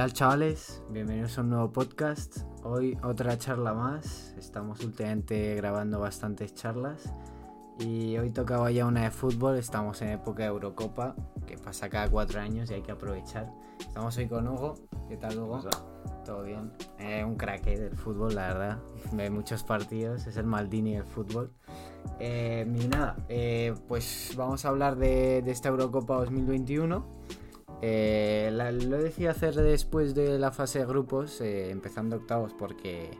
tal chavales? Bienvenidos a un nuevo podcast. Hoy otra charla más. Estamos últimamente grabando bastantes charlas. Y hoy tocaba ya una de fútbol. Estamos en época de Eurocopa, que pasa cada cuatro años y hay que aprovechar. Estamos hoy con Hugo. ¿Qué tal Hugo? Todo bien. Eh, un crack eh, del fútbol, la verdad. Ve muchos partidos. Es el Maldini del fútbol. Eh, y nada, eh, pues vamos a hablar de, de esta Eurocopa 2021. Eh, la- lo he decidido hacer después de la fase de grupos, eh, empezando octavos, porque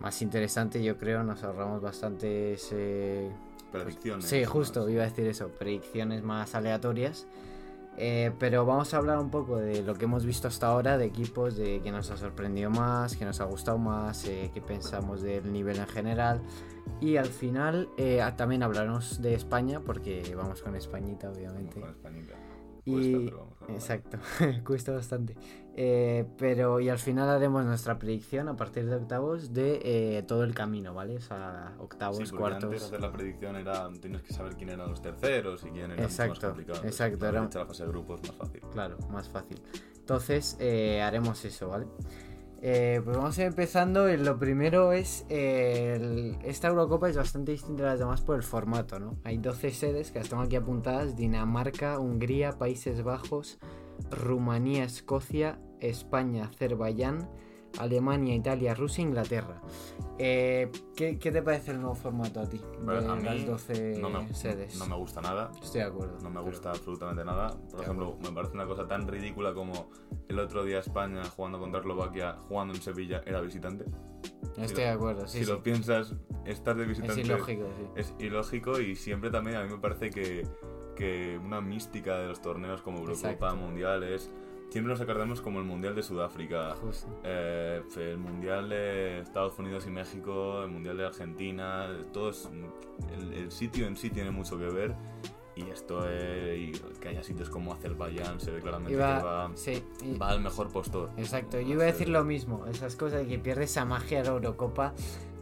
más interesante yo creo, nos ahorramos bastantes... eh, Predicciones. sí, justo, más. iba a decir eso, predicciones más aleatorias. Eh, pero vamos a hablar un poco de lo que hemos visto hasta ahora, de equipos, de qué nos ha sorprendido más, qué nos ha gustado más, eh, qué pensamos del nivel en general. Y al final eh, también hablaremos de España, porque vamos con Españita, obviamente. Con Españita. Y- Cuesta, pero vamos Exacto, cuesta bastante. Eh, pero y al final haremos nuestra predicción a partir de octavos de eh, todo el camino, ¿vale? O sea, octavos, Sí, cuartos. antes hacer la predicción era tienes que saber quién eran los terceros y quién era Exacto, más complicado. exacto, era- la fase de grupos más fácil. Claro, más fácil. Entonces, eh, haremos eso, ¿vale? Eh, pues vamos a ir empezando. Lo primero es. esta Eurocopa es bastante distinta a las demás por el formato, ¿no? Hay 12 sedes que las tengo aquí apuntadas: Dinamarca, Hungría, Países Bajos, Rumanía, Escocia, España, Azerbaiyán, Alemania, Italia, Rusia e Inglaterra. Eh, ¿qué, qué te parece el nuevo formato a ti? De a mí las 12 no me, sedes. no me gusta nada. Estoy de acuerdo. No me pero- gusta absolutamente nada. Por De ejemplo, me parece una cosa tan ridícula como el otro día España jugando contra Eslovaquia, jugando en Sevilla, era visitante. Estoy de acuerdo, sí. si sí. lo piensas, estar de Es visitante ilógico, sí. es ilógico y siempre también a mí me parece que, que una mística de los torneos como Eurocopa, Exacto. Mundiales, siempre nos acordamos como el Mundial de Sudáfrica, eh, el Mundial de Estados Unidos y México, el Mundial de Argentina, todo es- el, el sitio en sí tiene mucho que ver y esto es, y que haya sitios como Azerbaiyán se ve claramente Iba- que va, sí, y- va al mejor postor. exacto. Yo iba a decir lo mismo. Esas cosas de que pierde esa magia de la Eurocopa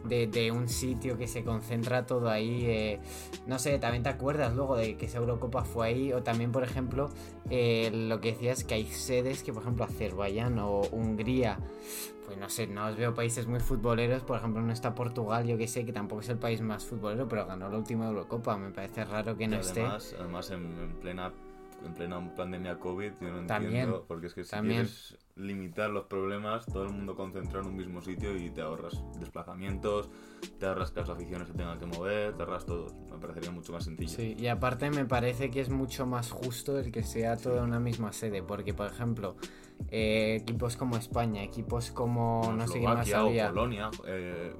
de, de un sitio que se concentra todo ahí. eh, no sé, también te acuerdas luego de que esa Eurocopa fue ahí. O también, por ejemplo, eh, lo que decías que hay sedes que, por ejemplo, Azerbaiyán o Hungría. Pues no sé, no os veo países muy futboleros. Por ejemplo, no está Portugal, yo que sé, que tampoco es el país más futbolero, pero ganó la última Eurocopa. Me parece raro que no esté. además, además en, en plena en plena pandemia COVID, yo no También, entiendo, porque es que si también. quieres limitar los problemas, todo el mundo concentrado en un mismo sitio y te ahorras desplazamientos, te ahorras que las aficiones se tengan que mover, te ahorras todo. Me parecería mucho más sencillo. Sí, y aparte me parece que es mucho más justo el que sea todo en una misma sede, porque por ejemplo, eh, equipos como España, equipos como Como no sé qué más había. Polonia, eh,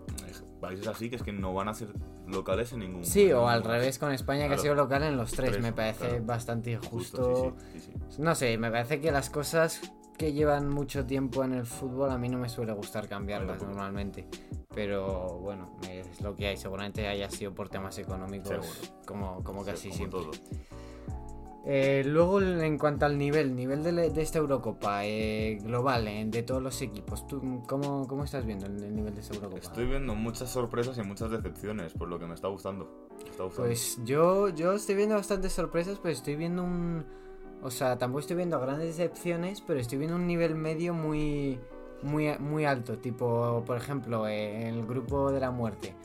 países así que es que no van a ser locales en ningún Sí, o al revés con España que ha sido local en los tres, Tres, me parece claro. bastante Justo, injusto. sí, sí, sí. No sé, me parece que las cosas que llevan mucho tiempo en el fútbol a mí no me suele gustar cambiarlas tampoco. normalmente. Pero bueno, es lo que hay. Seguramente haya sido por temas económicos, Seguro. como, como Sí, casi como siempre. todo. Eh, luego, en cuanto al nivel, nivel de, de esta Eurocopa eh, global, eh, de todos los equipos, ¿tú cómo, cómo estás viendo el, el nivel de esta Eurocopa? Estoy viendo muchas sorpresas y muchas decepciones, por lo que me está gustando. Me está gustando. Pues yo, yo estoy viendo bastantes sorpresas, pero estoy viendo un... O sea, tampoco estoy viendo grandes decepciones, pero estoy viendo un nivel medio muy, muy, muy alto. Tipo, por ejemplo, eh, el grupo de la muerte.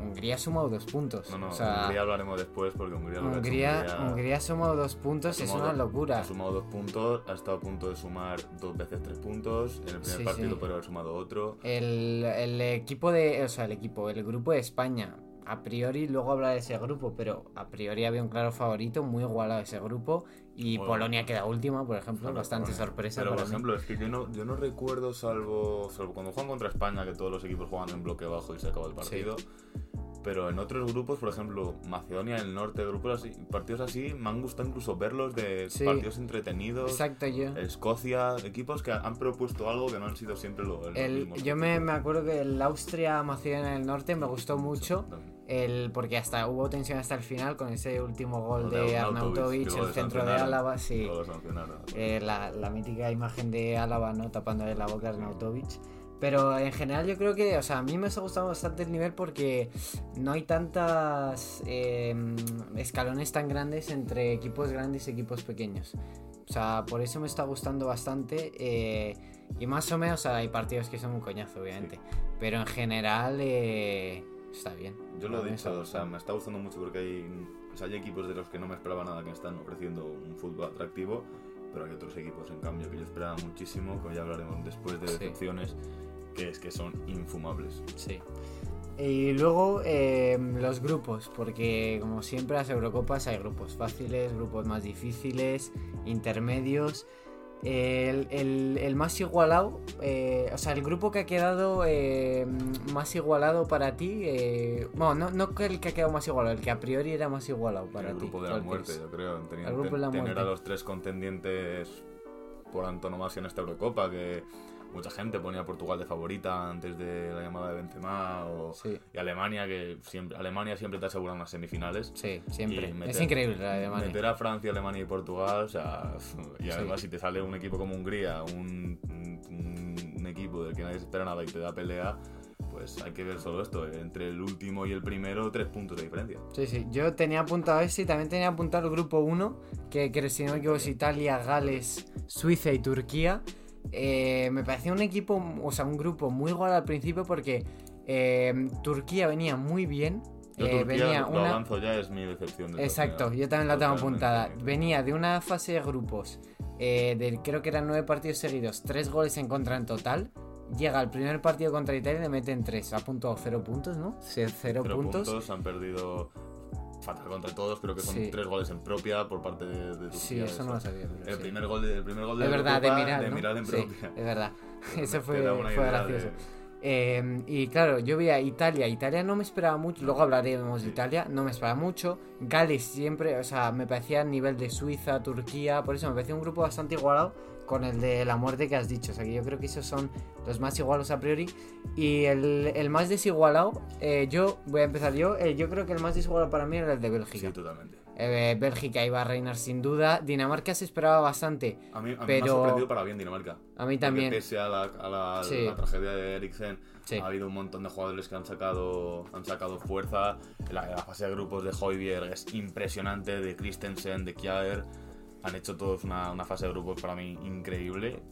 Hungría ha sumado dos puntos. No, no, o sea, Hungría hablaremos después porque Hungría lo ha Hungría, Hungría Hungría ha sumado dos puntos, ha es una locura. Ha sumado dos puntos, ha estado a punto de sumar dos veces tres puntos. En el primer Sí, partido, sí. pero haber sumado otro. El, el equipo de. O sea, el equipo, el grupo de España. A priori, luego habla de ese grupo, pero a priori había un claro favorito, muy igualado ese grupo. Y Bueno. Polonia queda última, por ejemplo, bastante Polonia. sorpresa Pero, para por mí. ejemplo, es que yo no, yo no recuerdo, salvo, salvo cuando juegan contra España, que todos los equipos juegan en bloque bajo y se acaba el partido. Pero en otros grupos, por ejemplo, Macedonia del Norte, grupos así, partidos así, me han gustado incluso verlos de Sí. partidos entretenidos. Exacto, yo. Escocia, equipos que han propuesto algo que no han sido siempre lo, El, mismos. yo me, me acuerdo que el Austria-Macedonia del Norte me gustó mucho. También. El, porque hasta hubo tensión hasta el final con ese último gol Lo de Arnautovic, el centro de Álava, sí. Eh, la, la mítica imagen de Álava, ¿no? Tapándole la boca a Arnautovic. Pero en general yo creo que, o sea, a mí me ha gustado bastante el nivel porque no hay tantas eh, escalones tan grandes entre equipos grandes y equipos pequeños. O sea, por eso me está gustando bastante. eh, y más o menos, o sea, hay partidos que son un coñazo, obviamente. Pero en general, eh, está bien. Yo lo he dicho, o sea, me está gustando mucho porque hay, o sea, hay equipos de los que no me esperaba nada que están ofreciendo un fútbol atractivo, pero hay otros equipos, en cambio, que yo esperaba muchísimo, que ya hablaremos después de Sí. decepciones, que es que son infumables. Sí. Y luego eh, los grupos, porque como siempre las Eurocopas hay grupos fáciles, grupos más difíciles, intermedios. El, el- el más igualado, eh, o sea, el grupo que ha quedado eh, más igualado para ti, eh, bueno, no, no que el que ha quedado más igualado, el que a priori era más igualado para el ti. grupo de la ¿cuál muerte, yo creo. Tenían- El grupo de la tener muerte. a los tres contendientes por antonomasia en esta Eurocopa, que mucha gente ponía a Portugal de favorita antes de la llamada de Benzema, o, Sí, y Alemania, que siempre, Alemania siempre te asegura unas semifinales. sí, siempre. Meter- es increíble la de Alemania. Meter a Francia, Alemania y Portugal, o sea, y además si te sale un equipo como Hungría, un, un- un equipo del que nadie se espera nada y te da pelea, pues hay que ver solo esto, eh, entre el último y el primero, tres puntos de diferencia. Sí, sí. Yo tenía apuntado ese y también tenía apuntado el grupo 1, que, que si no me equivoco es Italia, Gales, Suiza y Turquía. Eh, me parecía un equipo, o sea, un grupo muy igual al principio porque eh, Turquía venía muy bien. Yo eh, Turquía, venía lo una... avanzo ya, es mi decepción. de esta Exacto, yo también la tengo apuntada. Venía de una fase de grupos, eh, de, creo que eran nueve partidos seguidos, tres goles en contra en total. Llega al primer partido contra Italia y le meten tres. Ha puntuado cero puntos, ¿no? Cero, Cero puntos. han perdido fatal contra todos, creo que son Sí. tres goles en propia por parte de, de Turquía. Sí, eso no lo sabía. pero El sí. primer gol de, el primer gol de Es verdad, de Eurocopa, mirar, de ¿no? mirar en Sí, propia. es verdad. Eso fue, fue gracioso. de- Eh, y claro, yo vi a Italia. Italia no me esperaba mucho. Luego hablaremos de. Italia. No me esperaba mucho. Gales siempre, o sea, me parecía a nivel de Suiza, Turquía. Por eso me parecía un grupo bastante igualado con el de la muerte que has dicho. O sea, que yo creo que esos son los más igualados a priori. Y el, el más desigualado, eh, yo voy a empezar yo. eh, yo creo que el más desigualado para mí era el de Bélgica. Sí, totalmente. Eh, Bélgica iba a reinar sin duda. Dinamarca se esperaba bastante. A mí, a mí me Pero- ha sorprendido para bien Dinamarca. A mí Porque también. Pese a la, a la- Sí. la tragedia de Eriksen, Sí. ha habido un montón de jugadores que han sacado, han sacado fuerza. La, la fase de grupos de Hoybier es impresionante, de Christensen, de Kjaer. Han hecho todos una, una fase de grupos para mí increíble.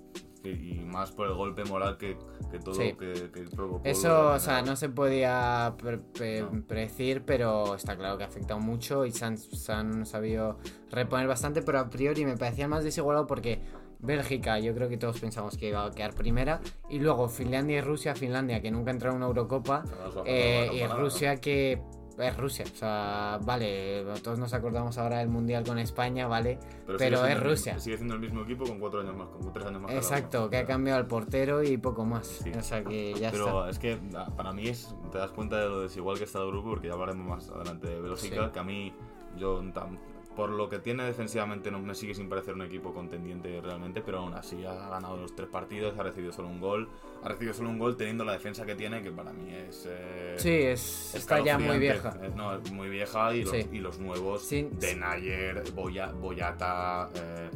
Y, más por el golpe moral que, que todo Sí. que, que provocó. Eso, o sea, no se podía pre- pre- No. predecir, pero está claro que ha afectado mucho y se han, se han sabido reponer bastante, pero a priori me parecía más desigualado porque Bélgica, yo creo que todos pensamos que iba a quedar primera, y luego Finlandia y Rusia, Finlandia que nunca entraron en una Eurocopa, eh, y Rusia que es Rusia, o sea, vale, todos nos acordamos ahora del Mundial con España, vale, pero sigue es el Rusia. Sigue siendo el mismo equipo con cuatro años más, con tres años más. exacto, uno. que ha cambiado al portero y poco más, Sí. o sea que ya Pero está. es que ah, para mí es, te das cuenta de lo desigual que está el grupo, porque ya hablaremos más adelante de Bélgica, Sí. que a mí, yo tam- por lo que tiene defensivamente no me sigue sin parecer un equipo contendiente realmente, pero aún así ha ganado los tres partidos, ha recibido solo un gol, ha recibido solo un gol teniendo la defensa que tiene, que para mí es... eh, Sí, es, está ya muy vieja. No, es muy vieja y los, Sí. y los nuevos, Sí. de Nayer, Boya, Boyata, eh,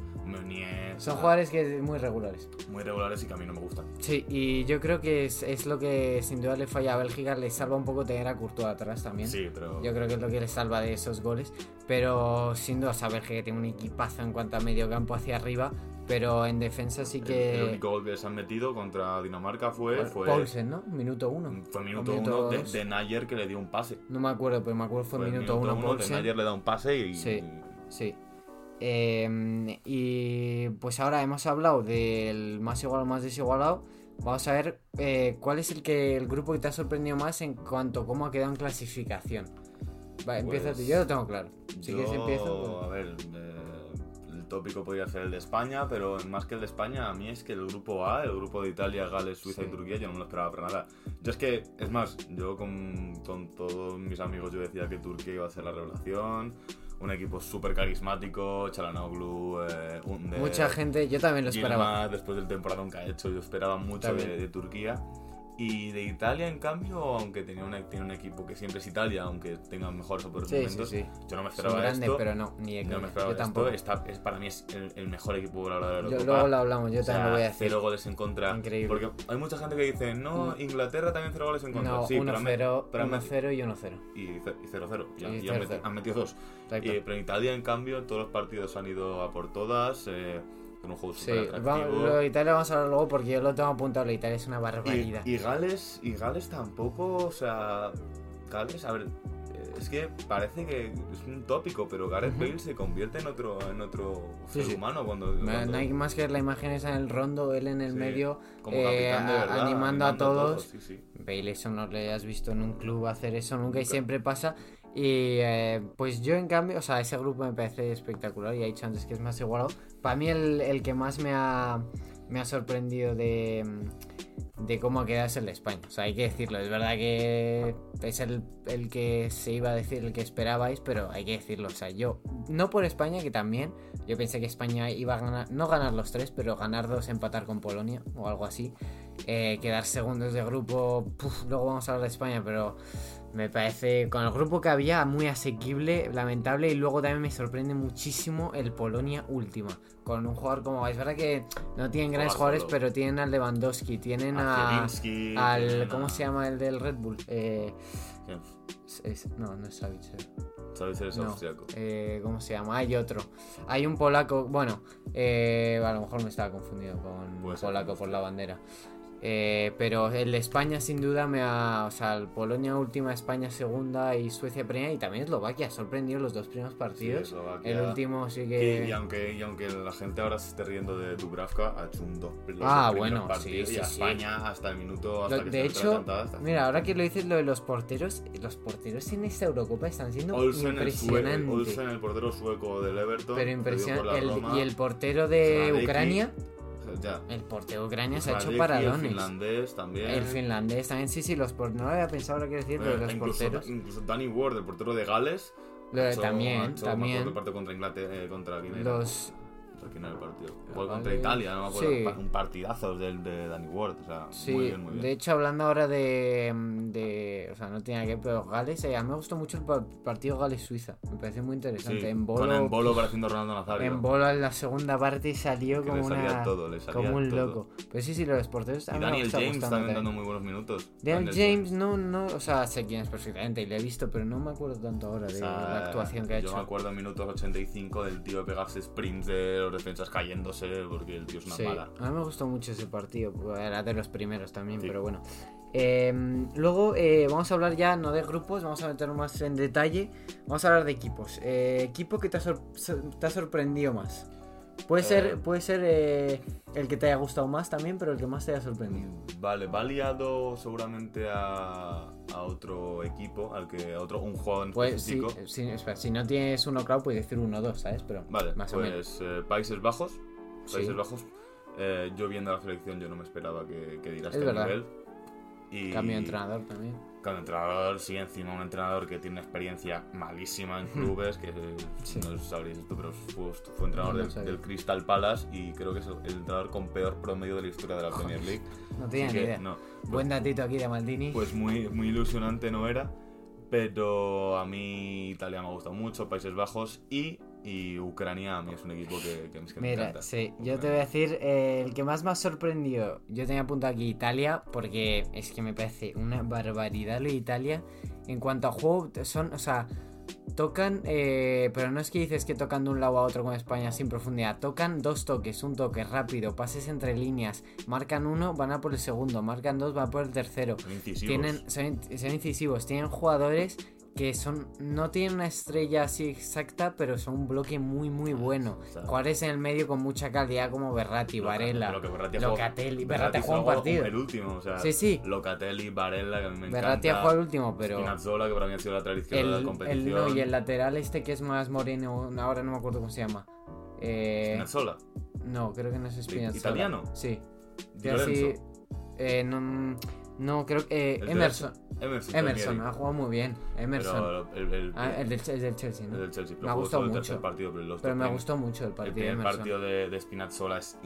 Son jugadores que muy regulares. muy regulares y que a mí no me gustan. Sí, y yo creo que es, es lo que sin duda le falla a Bélgica, le salva un poco tener a Courtois atrás también. Sí, pero... Yo creo que es lo que le salva de esos goles. Pero sin duda, o sea, Bélgica tiene un equipazo en cuanto a medio campo hacia arriba. Pero en defensa sí El- que. El, único gol que se han metido contra Dinamarca fue, fue, Paulsen, ¿no? Minuto uno. fue minuto O uno de, de Nayer que le dio un pase. No me acuerdo, pero me acuerdo fue, Fue minuto, uno, de Paulsen. Nayer le da un pase y... Sí. Sí. Eh, y pues ahora hemos hablado del más igual o más desigualado. Vamos a ver eh, cuál es el que el grupo que te ha sorprendido más en cuanto a cómo ha quedado en clasificación. Va, empieza tú, Pues, yo lo tengo claro. Si Yo, quieres empiezo. A ver, eh, el tópico podría ser el de España, pero más que el de España, a mí es que el grupo A, el grupo de Italia, Gales, Suiza Sí. y Turquía, yo no me lo esperaba para nada. Yo es que, es más, yo con, con todos mis amigos yo decía que Turquía iba a ser la revelación, un equipo súper carismático, Chalanoglu, eh, Mucha gente, yo también lo esperaba. Después del temporada que ha hecho, yo esperaba mucho de Turquía. Y de Italia, en cambio, aunque tenía un, tiene un equipo que siempre es Italia, aunque tenga mejores o peores Sí, sí, sí. yo no me Son esperaba grandes, esto. pero no, ni de no me esperaba Yo tampoco. esto. Está, es, para mí es el, el mejor equipo por ahora de la Yo- Eurocopa. luego lo hablamos, yo O sea, también lo voy a decir. Cero goles en contra. Increíble. Porque hay mucha gente que dice, no, Inglaterra también cero goles en contra. No, sí, pero han- 1-0, pero han 1-0 y 1-0. y ce- y 0-0. Y, han- Y y han, 0-0. meti- han metido dos. Y, pero en Italia, en cambio, todos los partidos han ido a por todas. eh, con un juego Sí, lo de Italia vamos a hablar luego porque yo lo tengo apuntado. La Italia es una barbaridad. Y, y Gales, y Gales tampoco, o sea, Gales, a ver, eh, es que parece que es un tópico, pero Gareth. Bale se convierte en otro, en otro Sí, ser sí. humano cuando, No, cuando- no hay más que ver la imagen esa en el rondo, él en el Sí, medio, como eh, de a- verdad, animando a todos. sí, sí. Bale, eso no le has visto en un club hacer eso nunca y siempre pasa. Y eh, pues yo en cambio, o sea, ese grupo me parece espectacular y he dicho antes que es más igualado. Para mí el, que más me ha, me ha sorprendido de, de cómo ha quedado es el de España. O sea, hay que decirlo, es verdad que es el, el que se iba a decir, el que esperabais, pero hay que decirlo. O sea, yo, no por España, que también, yo pensé que España iba a ganar, no ganar los tres, pero ganar dos, empatar con Polonia o algo así. Eh, quedar segundos de grupo, luego vamos a hablar de España, pero me parece con el grupo que había muy asequible, lamentable y luego también me sorprende muchísimo el Polonia última, con un jugador como es verdad que no tienen grandes jugadores, pero tienen al Lewandowski, tienen a, al ¿cómo se llama el del Red Bull? Eh, es- es- no, no es Savic. eh. Sabes eres No, austriaco. eh, ¿Cómo se llama? Hay otro. Hay un polaco. Bueno, eh, a lo mejor me estaba confundido con polaco por la bandera. Eh, pero el de España sin duda me ha... O sea, el Polonia última, España segunda y Suecia primera y también Eslovaquia. Sorprendido los dos primeros partidos. Sí, Eslovaquia. el último sí Y, que... y aunque, y aunque la gente ahora se esté riendo de Dubravka, ha hecho un dos los Ah, dos bueno, partidos sí, y a sí, sí. España hasta el minuto, hasta Lo- que de hecho, mira, ahora que lo dices lo de los porteros, los porteros en esta Eurocopa están siendo Olsen, el, sue- impresionantes. Olsen, el portero sueco del Everton. pero impresionante. El- y el portero de Radecki, Ucrania, Ya. el portero de Ucrania se ha hecho paradones. El finlandés también. El finlandés también, sí, sí, los por... no lo había pensado ahora que decir, pero Eh, los incluso, porteros. incluso Danny Ward, el portero de Gales. Lo- hecho- también, hecho, también. contra Inglaterra, eh, contra. Los. Contra quién era el partido. Ah, Igual contra. Italia, no me acuerdo. Sí. Un partidazo del de Danny Ward. O sea, Sí, muy bien, muy bien. de hecho, hablando ahora de, de. O sea, no tiene que ver, pero Gales, eh, a mí me gustó mucho el pa- partido Gales-Suiza. Me pareció muy interesante. Sí, en con bolo. en bolo pareciendo Ronaldo Nazario. En bolo en la segunda parte salió Que como salía una. todo, salía como un todo. loco. Pero sí, sí, los porteros Y me Daniel está James también también. dando muy buenos minutos. Daniel James, no, no, o sea, sé quién es perfectamente y le he visto, pero no me acuerdo tanto ahora de O sea, la actuación que ha yo hecho. me acuerdo en minutos 85 del tío de pegarse sprints de los defensas cayéndose porque el tío es una Sí, mala. a mí me gustó mucho ese partido, pues, era de los primeros también, Sí. pero bueno. Eh, luego eh, vamos a hablar ya no de grupos, vamos a meternos más en detalle. Vamos a hablar de equipos. Eh, equipo que ha, te ha sorprendido más. Puede Eh. ser, puede ser eh, el que te haya gustado más también, pero el que más te haya sorprendido. Vale, va liado seguramente a, a otro equipo, al que a otro un jugador en Pues sí, específico. si, espera, si no tienes uno claro, puedes decir uno o dos, ¿sabes? Pero Vale, más o menos. pues eh, Países Bajos. Países Sí. Bajos. eh, yo viendo la selección yo no me esperaba que, que diera Es este nivel. Y Cambio de entrenador también. De entrenador, sí, encima un entrenador que tiene una experiencia malísima en clubes, que Sí. no sabréis esto, pero fue, fue entrenador No del, Crystal Palace y creo que es el, el entrenador con peor promedio de la historia de la Premier League. No Así tenía ni que, idea. no, Buen datito aquí de Maldini. pues muy, muy ilusionante no era, pero a mí Italia me ha gustado mucho, Países Bajos y, y Ucrania a mí es un equipo que, que, que me Mira, encanta. sí, yo te voy a decir, eh, el que más me ha sorprendido, yo tenía apuntado aquí Italia, porque es que me parece una barbaridad lo de Italia. En cuanto a juego, son, o sea, tocan, eh, pero no es que dices que tocan de un lado a otro con España sin profundidad, tocan dos toques, un toque rápido, pases entre líneas, marcan uno, van a por el segundo, marcan dos, van a por el tercero. Son incisivos. Tienen, son, son incisivos, tienen jugadores que son no tienen una estrella así exacta, pero son un bloque muy muy bueno. o sea, Jugadores en el medio con mucha calidad como Berratti, Loca- Varela, lo que Berratti Locatelli. Berratti Berratti jugado un jugó partido. El último, o sea, Sí, sí. Locatelli, Varela, que me Berratti ha encanta. jugado el último, pero Spinazzola, que para mí ha sido la lateral izquierda de la el, competición. no, y el lateral este que es más moreno, ahora no me acuerdo cómo se llama. Eh, Spinazzola. no, creo que no es Spinazzola. ¿Italiano? Sí. Di así, Lorenzo. eh, no, No, creo que. El Emerson. Emerson. Emerson, ha jugado muy bien. Emerson. Pero el, el, Ah, el, del, el del Chelsea, el ¿no? del Chelsea. Me ha gustado el mucho. partido, pero me gustó mucho el El partido de primer Emerson. partido de, de Spinazzola es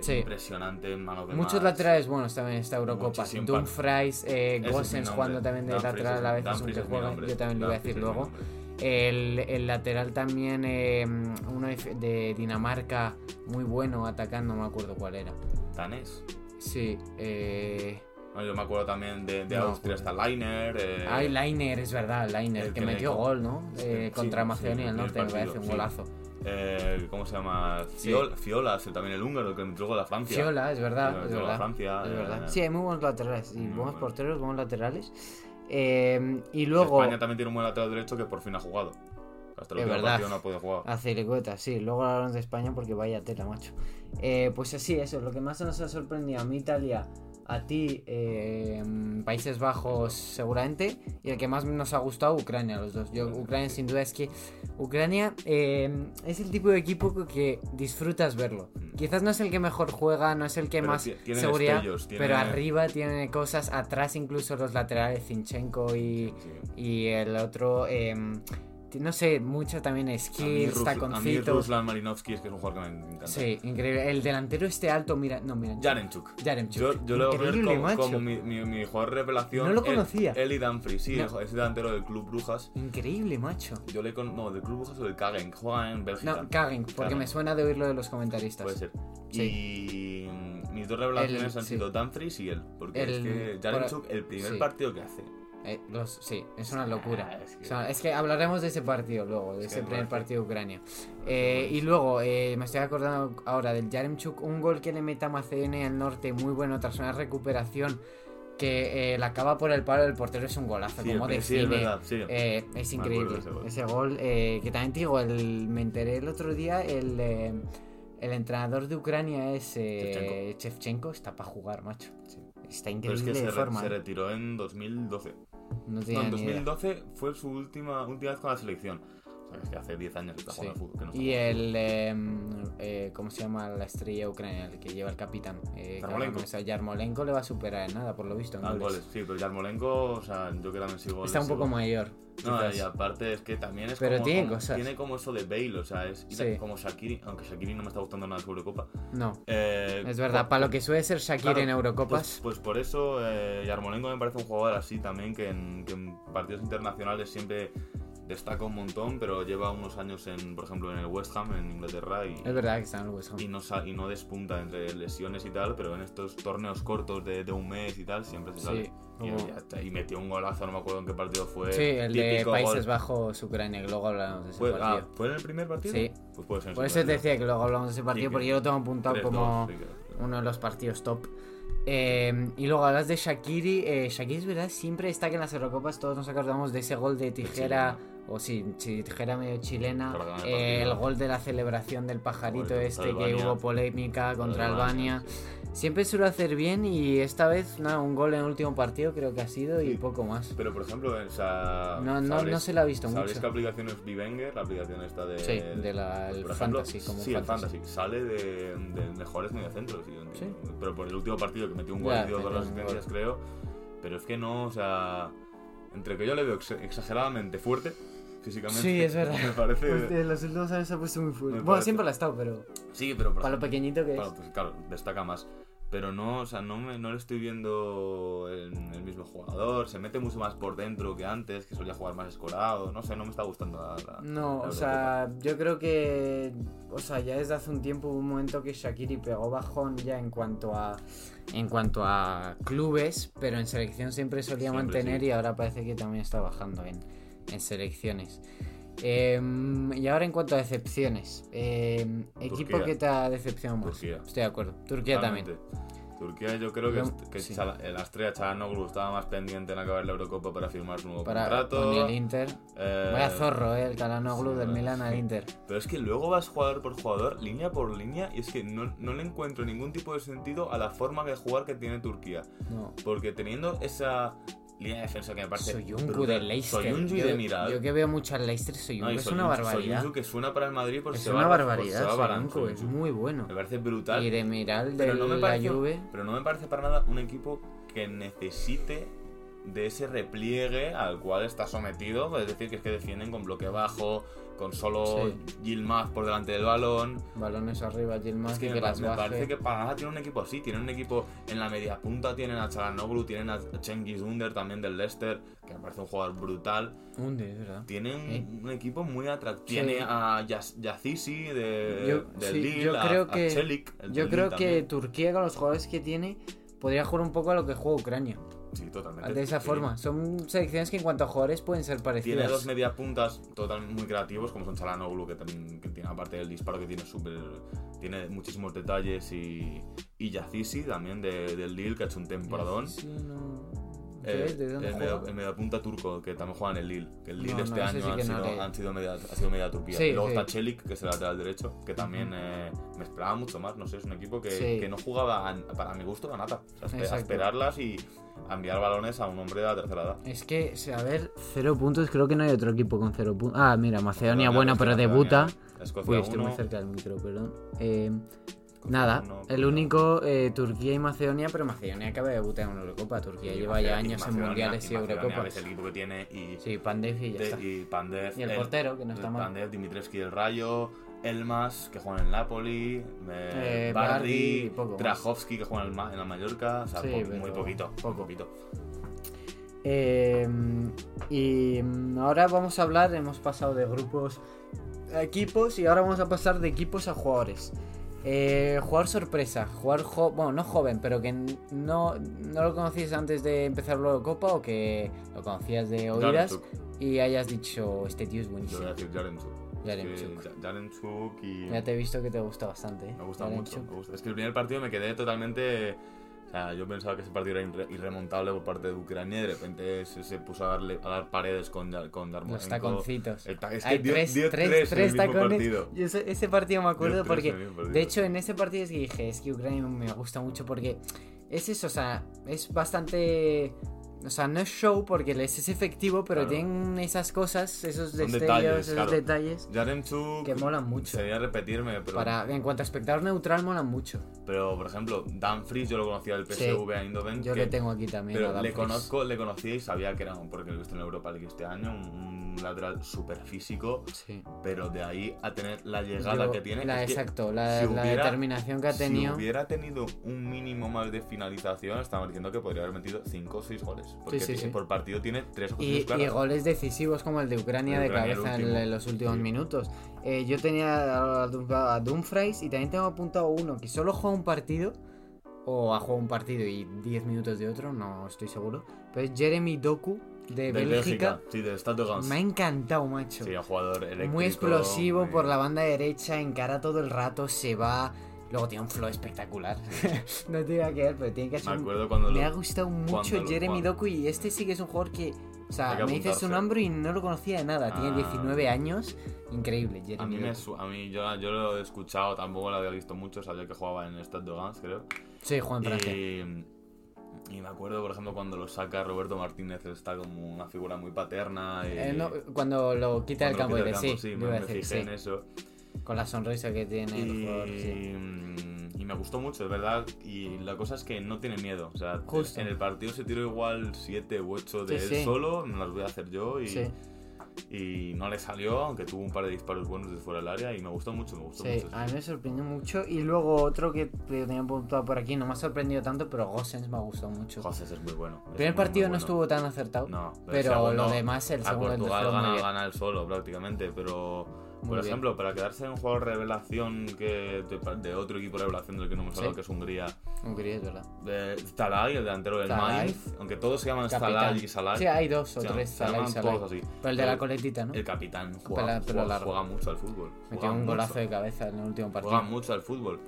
Sí. impresionante, mano de Muchos más. laterales buenos también en esta Eurocopa. Dumfries, eh, nombre. jugando también de lateral a veces, Dumfries aunque es mi juega. Yo también lo iba a decir luego. El, el lateral también, eh, uno de- de Dinamarca, muy bueno atacando, no me acuerdo cuál era. Danés. Sí, eh. Yo me acuerdo también de, de No, Austria, pues- está Leiner. Eh, Ay, Lainer, es verdad, Lainer, el que metió gol, ¿no? Eh, sí, contra sí, Macedonia el del Norte, me parece un golazo. eh, ¿Cómo se llama? Sí. Fiol- Fiolas, el- también el húngaro, que metió gol a Francia. Fiola, es verdad, es verdad. Francia. Es eh, verdad. Sí, hay muy buenos laterales, y muy buenos bueno. porteros, buenos laterales. Eh, y luego. España también tiene un buen lateral derecho que por fin ha jugado. Hasta el verdad. partido no ha podido jugar. A Ciricueta, sí. Luego hablamos de España porque vaya tela, macho. Eh, pues así, eso. Lo que más nos ha sorprendido a mí, Italia, a ti, eh, Países Bajos, seguramente. Y el que más nos ha gustado, Ucrania, los dos. Yo, Ucrania, sin duda, es que Ucrania eh, es el tipo de equipo que disfrutas verlo. Mm. Quizás no es el que mejor juega, no es el que Pero más seguridad, tiene- pero arriba tiene cosas, atrás incluso los laterales, Zinchenko y, Sí. y el otro, eh, no sé, mucho también A skills, Rus- a mí taconcitos. Ruslan Marinovsky es que es un jugador que me encanta. Sí, increíble. El delantero este alto, mira, no, mira. Jarenchuk. Yaremchuk. Yo, yo lo a Increíble, como, mi, mi, mi jugador revelación. No lo conocía. Él y Dumfries, sí, No. es delantero del Club Brujas. Increíble, macho. Yo le con... No, del Club Brujas o del Kagen, juega en Bélgica. No, Kagen, porque Kagen. me suena de oírlo de los comentaristas. Puede ser. Sí. Y mm, mis dos revelaciones El- han sí. sido Dumfries y él. Porque El- es que Jarenchuk, el primer sí. partido que hace. Eh, los, sí, es una locura. Ah, es que- O sea, es que hablaremos de ese partido luego, de Es ese me primer partido de Ucrania. Eh, y luego, eh, me estoy acordando ahora del Yaremchuk, un gol que le mete a Macedonia del Norte, muy bueno, tras una recuperación que eh, la acaba por el palo del portero, es un golazo, Sí, como el- sí, es define. verdad, sí. Eh, es increíble de ese gol. ese gol. eh, que también te digo, el, me enteré el otro día, el, eh, el entrenador de Ucrania es eh, Shevchenko, está para jugar, macho. Sí. Está Pero increíble es que de se, re- forma. se eh. retiró en 2012. No No, en ni idea. 2012 fue su última, última vez con la selección. Que hace 10 años que está Sí. jugando al fútbol. que no Y el, eh, eh, ¿cómo se llama la estrella ucraniana? El que lleva el capitán. Eh, Yarmolenko. Yarmolenko le va a superar en nada, por lo visto. en. Ah, goles. Sí, pero Yarmolenko, o sea, yo que también sigo. Está un sigo- poco mayor. No, quizás. y aparte es que también es Pero como, tiene como- cosas. tiene como eso de Bale, o sea, es Sí. como Shakiri, aunque Shakiri no me está gustando nada su Eurocopa. No, Eh, es verdad. Para lo que suele ser Shakir claro, en Eurocopas. Pues, pues por eso eh, Yarmolenko me parece un jugador así también que en, que en partidos internacionales siempre destaca un montón, pero lleva unos años en, por ejemplo, en el West Ham en Inglaterra y, es verdad que está en el West Ham. y no, y no despunta entre lesiones y tal, pero en estos torneos cortos de, de un mes y tal siempre se sale. Sí, Y, como- ya está, y metió un golazo, no me acuerdo en qué partido fue. Sí, el de Países gol. Bajos, Ucrania, que luego hablamos de ese ah, partido. ¿Fue en el primer partido? Sí. Pues puede ser Por eso te decía que luego hablamos de ese partido, que- porque yo lo tengo apuntado 3-2, como sí, que- uno de los partidos top. Eh, y luego hablas de Shakiri. Eh, Shakiri es verdad, siempre destaca en las Eurocopas. Todos nos acordamos de ese gol de tijera, o sí, sí, tijera medio chilena. Eh, el gol de la celebración del pajarito este que hubo polémica contra Albania. Siempre suele hacer bien y esta vez nada, un gol en el último partido creo que ha sido y Sí. poco más. Pero por ejemplo, o sea, No, no, sabréis- no se la ha visto ¿Sabéis mucho. qué aplicación es Vivenger? La aplicación esta de. Sí, de la- pues, el por ejemplo, fantasy, como sí, el fantasy. fantasy. Sale de, de mejores mediocentros. y. Sí. Pero por el último partido que metió un gol Ya, y dio dos asistencias, creo. Pero es que no, o sea. Entre que yo le veo ex- exageradamente fuerte, físicamente. Sí, es verdad. Me parece. Pues, eh, los últimos años se ha puesto muy fuerte. Bueno, parece- siempre lo ha estado, pero Sí, pero por para lo pequeñito que es. Claro, pues, claro, destaca más. Pero no, o sea, no, me, no le estoy viendo el, el mismo jugador. Se mete mucho más por dentro que antes, que solía jugar más escorado. No sé, no me está gustando la. la- No, la o sea, yo creo que. O sea, ya desde hace un tiempo hubo un momento que Shakiri pegó bajón ya en cuanto a. En cuanto a clubes, pero en selección siempre solía Siempre, mantener sí. y ahora parece que también está bajando en, en selecciones. Em, y ahora en cuanto a decepciones, em, equipo que te ha decepcionado más. Turquía. Estoy de acuerdo. Turquía también. Turquía yo creo que, que sí. Chala- la estrella Chalanoglu estaba más pendiente en acabar la Eurocopa para firmar su nuevo Para contrato. con el Inter. Eh, Vaya zorro, eh, el Calanoglu sí, del Milan al. Inter. Pero es que luego vas jugador por jugador, línea por línea, y es que no, no le encuentro ningún tipo de sentido a la forma de jugar que tiene Turquía. No. Porque teniendo esa línea de defensa que me parece. Soyuncu brutal, del Leicester. Soyuncu y yo, de Miral. yo que veo mucho al Leicester, Soyuncu No, y es una barbaridad. Soyuncu que suena para el Madrid porque Es se una va, barbaridad, se va Soyuncu, es muy bueno. Me parece brutal. Y de Miral de no la Juve. pero no me parece para nada un equipo que necesite de ese repliegue al cual está sometido. Es decir, que es que defienden con bloque bajo, con solo Sí. Yilmaz por delante del balón. Balones arriba, Gilmaz, Es que que, me, pa- las me baje. parece que Panamá tiene un equipo así, tiene un equipo en la media punta, tienen a Chalanoglu, tienen a Cengiz Under también del Leicester, que me parece un jugador brutal. Hunde, es verdad. Tienen un equipo muy atractivo. Sí. Tiene a Yazici de, Yo- del sí, Lille, yo creo a que- Celik, el Yo creo que. Turquía, con los jugadores que tiene, podría jugar un poco a lo que juega Ucrania. Sí, totalmente. De esa forma. Son selecciones que en cuanto a jugadores pueden ser Tiene parecidas. dos media puntas total muy creativos, como son Chalanoglu, que también que tiene, aparte del disparo, que tiene súper. Tiene muchísimos detalles, y, y también de- del Lille, que ha hecho un temporadón. No... Eh. ¿De dónde el, medio, el mediapunta turco, que también juega en el Lille. Que el Lille No, este año sí han, no sido, han sido media, ha sido media Turquía. Sí, y luego sí. está Celik, que es el lateral derecho, que también eh, me esperaba mucho más. No sé, es un equipo que, no jugaba, a- para mi gusto, a nada. O sea, espe- a esperarlas y a enviar balones a un hombre de la tercera edad. Es que, a ver, cero puntos, creo que no hay otro equipo con cero puntos. Ah, mira, Macedonia, Macedonia, bueno, pero Macedonia, debuta. Escocia Uy, estoy muy cerca del micro, perdón. Eh, nada, uno, el único, eh, Turquía y Macedonia, pero Macedonia acaba de debutar en una Eurocopa. Turquía Y lleva ya Macedonia- y años en mundiales y, Eurocopas. ves el equipo que tiene y, Sí, Pandev y ya de- está. y Pandev. Y el portero, que no está mal. Pandev, Dimitrescu el Rayo, Elmas, que juega en el Napoli, eh, Eh, Bardi. Drahovski, que juega en el, Ma- en la Mallorca. O sea, Sí, po- pero muy poquito. muy poco. poquito. Eh, y mm, ahora vamos a hablar, hemos pasado de grupos a equipos y ahora vamos a pasar de equipos a jugadores. Eh, jugador sorpresa, jugador jo- bueno, no joven, pero que no, no lo conocías antes de empezar la Eurocopa o que lo conocías de oídas y hayas dicho, este tío es Yo voy buenísimo. a decir Yaremchuk. Yaremchuk. Es que Ya- Yaremchuk y... Ya te he visto que te gusta bastante. ¿eh? Me gusta mucho. Yaremchuk. me gusta. Es que el primer partido me quedé totalmente... O sea, yo pensaba que ese partido era irre- irremontable por parte de Ucrania y de repente se, se puso a, darle, a dar paredes con, con Yarmolenko. Los taconcitos. Ta- es que Hay dio- tres, dio tres, tres tres tacones. partido. Yo ese, ese partido me acuerdo porque, de hecho, en ese partido es que dije, es que Ucrania me gusta mucho porque es eso, o sea, es bastante... O sea, no es show porque es, es efectivo, pero Claro. tienen esas cosas, esos Son destellos, detalles, esos claro. detalles, Yaremchuk... que molan mucho. Sería repetirme, pero... Para, en cuanto a espectador neutral, molan mucho. Pero, por ejemplo, Dumfries yo lo conocía del Sí. PSV a Eindhoven. Yo que- le tengo aquí también. a le conozco, le conocía y sabía que era, un- porque lo he visto en Europa League este año, un, lateral súper físico, Sí. pero de ahí a tener la llegada Yo- que tiene. la- es que exacto, la, si la hubiera- determinación que ha tenido. Si hubiera tenido un mínimo más de finalización, estamos diciendo que podría haber metido 5 o 6 goles. Porque sí, sí. por partido tiene 3 Y, ocasiones y claras. goles decisivos como el de Ucrania de de Ucrania, cabeza en, los últimos minutos. Eh, yo tenía a, Dum- a Dumfries y también tengo apuntado uno que solo juega un partido, o ha jugado un partido y 10 minutos de otro, no estoy seguro. Pero es Jeremy Doku de Del Bélgica. Sí, de Stade de. Me ha encantado, macho. Sí, un jugador eléctrico. muy explosivo muy- por la banda derecha, encara todo el rato, se va. Luego tiene un flow espectacular. no te iba a quedar, pero tiene que Me ser un- acuerdo cuando me lo- ha gustado mucho cuando Jeremy Doku y este sí que es un jugador que. O sea, que me dices su nombre y no lo conocía de nada. Tiene Ah. 19 años. Increíble, Jeremy A mí, me, su- a mí yo, yo lo he escuchado, tampoco lo había visto mucho, sabía que jugaba en Stade de Reims, creo. Sí, juega en Francia. Y, y me acuerdo, por ejemplo, cuando lo saca Roberto Martínez, está como una figura muy paterna. Y, Eh, no, cuando lo quita del campo, dice, del sí, me, me fijé sí. en eso. Con la sonrisa que tiene el Y, jugador, sí. y me gustó mucho, es verdad. Y la cosa es que no tiene miedo. O sea, Justo. en el partido se tiró igual 7 u 8 de Sí, él sí. solo, me las voy a hacer yo. Y, y no le salió, aunque tuvo un par de disparos buenos desde fuera del área. Y me gustó mucho, me gustó sí, mucho. a mí me sorprendió mucho. Y luego otro que te tenía apuntado por aquí, no me ha sorprendido tanto, pero Gossens me ha gustado mucho. José es muy bueno. El primer muy, partido muy no bueno. estuvo tan acertado. No, el pero segundo- lo demás, el a segundo el Portugal muy gana, gana el solo prácticamente, pero Muy por bien. ejemplo, para quedarse en un jugador revelación que de, de otro equipo revelación del que no hemos Sí. hablado, que es Hungría, Hungría, es verdad. de Talay, el delantero del. Mainz, aunque todos se llaman. Talay y Salay, Sí, hay dos o tres, se Salah y llaman Salah. todos así. Pero el de la coletita, ¿no? El capitán juega, Pela- juega- juega mucho al fútbol. Metió un golazo mucho, de cabeza en el último partido. Juega mucho al fútbol.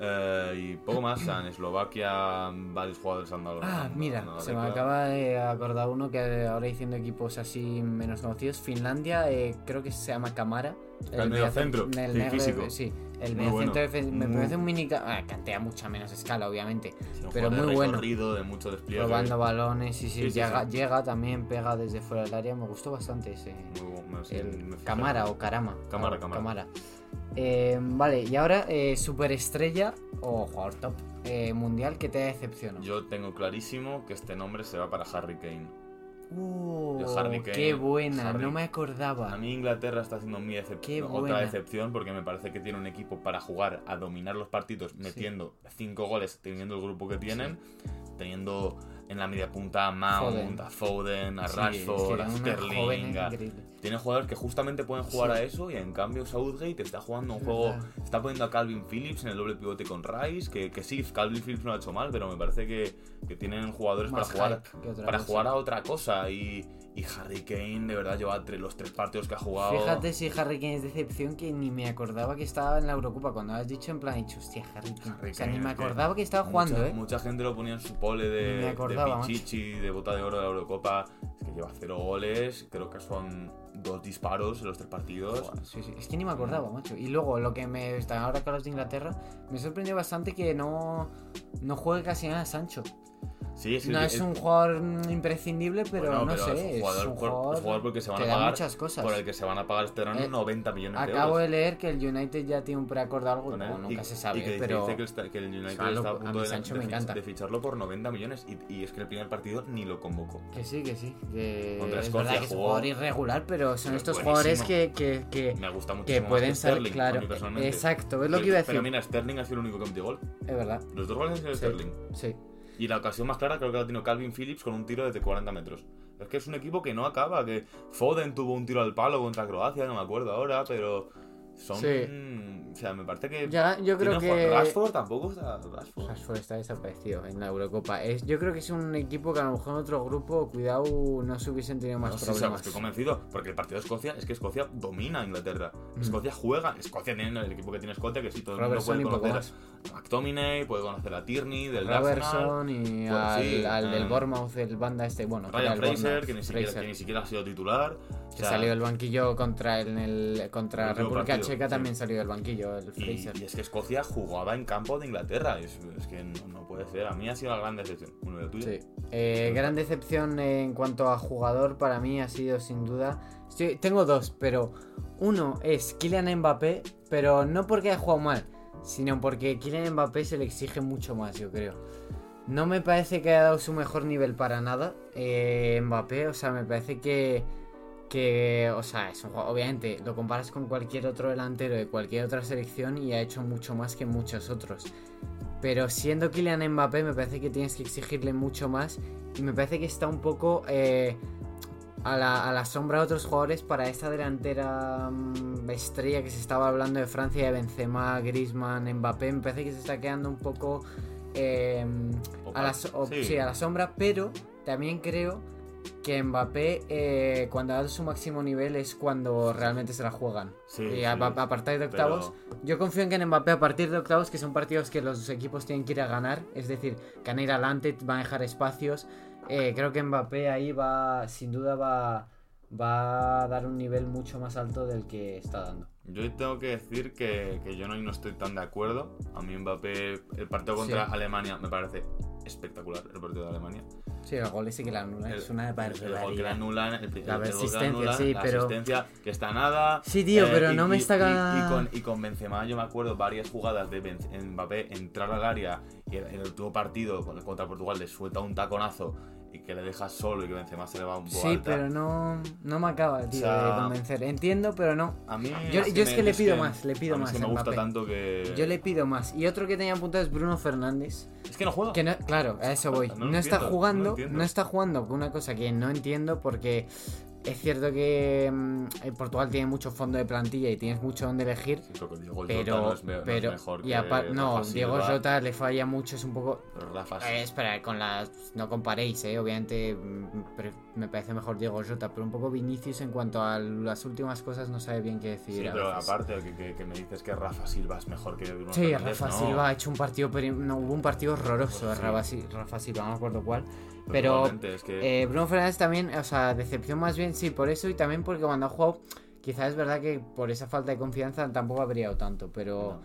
Eh, y poco más, en Eslovaquia varios jugadores han dado Ah, mira, se me acaba de acordar uno que ahora diciendo equipos así menos conocidos. Finlandia, eh, creo que se llama Camara. El mediocentro, el sí, físico. Sí, el bueno. defen- me Muy- parece un mini. Ah, cantea mucha menos escala, obviamente. Sí, pero muy bueno. de mucho despliegue. Probando balones, y sí, Sí, llega, también, pega desde fuera del área. Me gustó bastante ese. Muy bueno, el. Camara o Carama. Camara, Ah, Camara. Eh, vale, y ahora, eh, superestrella o jugador top eh, mundial que te decepcionó. Yo tengo clarísimo que este nombre se va para Harry Kane. Uh, Harry Kane, qué buena, Harry. no me acordaba. A mí Inglaterra está haciendo mi decepción, buena. otra decepción porque me parece que tiene un equipo para jugar a dominar los partidos metiendo cinco goles, teniendo el grupo que tienen, teniendo en la media punta a Mount, a Foden, a Sí, Rashford, a Sterling. a-. Tiene jugadores que justamente pueden jugar Sí. a eso y en cambio Southgate está jugando un juego, está poniendo a Calvin Phillips en el doble pivote con Rice, que, que sí, Calvin Phillips no lo ha hecho mal, pero me parece que, que tienen jugadores Más para jugar, para cosa. jugar a otra cosa y, y Harry Kane de verdad lleva entre los tres partidos que ha jugado. Fíjate si Harry Kane es decepción que ni me acordaba que estaba en la Eurocopa. Cuando has dicho en plan, he dicho, hostia, Harry Kane. Harry o sea, Kane, ni me acordaba que estaba jugando, mucha, ¿eh? Mucha gente lo ponía en su pole de, acordaba, de. Pichichi, de bota de oro de la Eurocopa. Es que lleva cero goles, creo que son dos disparos en los tres partidos. Buah, sí, sí. Es que ni me acordaba, macho. Y luego, lo que me. está- Ahora que hablas de Inglaterra, me sorprendió bastante que no. No juegue casi nada Sancho. Sí, es, No es un jugador mm, imprescindible, pero Bueno, no pero sé. es un jugador, es un por- jugador, un jugador porque se van a pagar muchas cosas. por el que se van a pagar este verano Eh, 90 millones de Acabo euros. de leer que el United ya tiene un preacuerdo algo, no, nunca y- se sabe, y que pero. dice que, que el United Es una está a a punto mí de, Sancho de me de ficharlo por 90 millones y, y es que el primer partido ni lo convocó. Que sí, que sí. Que Contra es Escocia verdad que es un jugador irregular, pero son Pero estos buenísimo. jugadores que, que, que, Me gusta mucho que pueden ser claro. Exacto, es lo que iba a decir. Pero mira, Sterling ha sido el único que metió gol. Es verdad, Los dos goles han sido. Sterling. sí. Y la ocasión más clara creo que la tenido Calvin Phillips con un tiro desde 40 metros. Es que es un equipo que no acaba, que Foden tuvo un tiro al palo contra Croacia, no me acuerdo ahora, pero son... Sí. O sea, me parece que... Ya, yo creo que. Rashford tampoco está... Rashford. Rashford está desaparecido en la Eurocopa. Es, yo creo que es un equipo que a lo mejor en otro grupo, cuidado, no se hubiesen tenido más No, sí, sí, problemas. estoy convencido, porque el partido de Escocia es que Escocia domina a Inglaterra. Mm. Escocia juega, Escocia tiene el equipo que tiene Escocia, que sí, todo el mundo puede conocer a McTominay, puede conocer a Tierney, del. Robertson y Pues al, sí, al del eh, Bournemouth, el banda este, bueno, Ryan Fraser, Bournemouth, que ni, siquiera, Fraser, que ni siquiera ha sido titular. Que sea, salió del banquillo contra el, el- contra El República partido, Checa sí. también salió del banquillo el Fraser. y es que Escocia jugaba en campo de Inglaterra. Es, es que no, no puede ser. A mí ha sido la gran decepción. Uno de tuyo. Sí. Eh, gran decepción en cuanto a jugador para mí ha sido sin duda. Tengo dos, pero uno es Kylian Mbappé, pero no porque haya jugado mal, sino porque Kylian Mbappé se le exige mucho más, yo creo. No me parece que haya dado su mejor nivel para nada. eh, Mbappé, o sea, me parece que. Que, o sea, es un jugador- obviamente lo comparas con cualquier otro delantero de cualquier otra selección y ha hecho mucho más que muchos otros. Pero siendo Kylian Mbappé, me parece que tienes que exigirle mucho más. Y me parece que está un poco eh, a, la, a la sombra de otros jugadores para esta delantera mm, estrella que se estaba hablando de Francia, de Benzema, Griezmann, Mbappé. Me parece que se está quedando un poco eh, a, la, so- o- Sí. sí, a la sombra. Pero también creo que Mbappé, eh, cuando ha dado su máximo nivel, es cuando realmente se la juegan. Sí, y sí. a, a partir de octavos. Pero- Yo confío en que en Mbappé a partir de octavos, que son partidos que los equipos tienen que ir a ganar, es decir, que van a ir adelante, van a dejar espacios. eh, creo que Mbappé ahí va, sin duda va, va a dar un nivel mucho más alto del que está dando. Yo tengo que decir que, que yo no, no estoy tan de acuerdo. A mí Mbappé, el partido contra Sí. Alemania me parece espectacular, el partido de Alemania. Sí, el gol ese que la anula es una el, el gol que la barbaridad. anulan, el, el- La anulan, sí, la pero- asistencia que está nada. Sí, tío, Eh, pero y- no me está... y, y con, y con Benzema yo me acuerdo varias jugadas de Benz- Mbappé entrar al área y en el último partido con- contra Portugal le suelta un taconazo y que le deja solo y que Benzema se le va un poco Sí, alta. pero no, no me acaba, tío, sea, de convencer. Entiendo, pero no. A mí Yo- yo es que le pido más, le pido a mí más Es que a me gusta tanto que. Yo le pido más. Y otro que tenía apuntado es Bruno Fernández. Es que no juega. Que no, claro, a eso voy. No está entiendo, jugando, no, está jugando con una cosa que no entiendo porque es cierto que mm, en Portugal tiene mucho fondo de plantilla y tienes mucho donde elegir. Sí, pero Diego Pero, no es, me- no es pero, mejor y que apar- no, Rafa Diego Jota le falla mucho, es un poco. Rafa. Eh, espera, con las. No comparéis, eh, obviamente mm, me parece mejor Diego Jota, pero un poco Vinicius en cuanto a las últimas cosas no sabe bien qué decir. Sí, pero aparte que, que- que me dices que Rafa Silva es mejor que Bruno Sí, Rafa no. Silva ha hecho un partido, no, hubo un partido horroroso de Sí. Rafa, Si- Rafa Silva, no me acuerdo cuál. Pero Pero es que eh, Bruno Fernández también, o sea, decepción más bien, sí, por eso y también porque cuando ha jugado, quizás es verdad que por esa falta de confianza tampoco ha brillado tanto, pero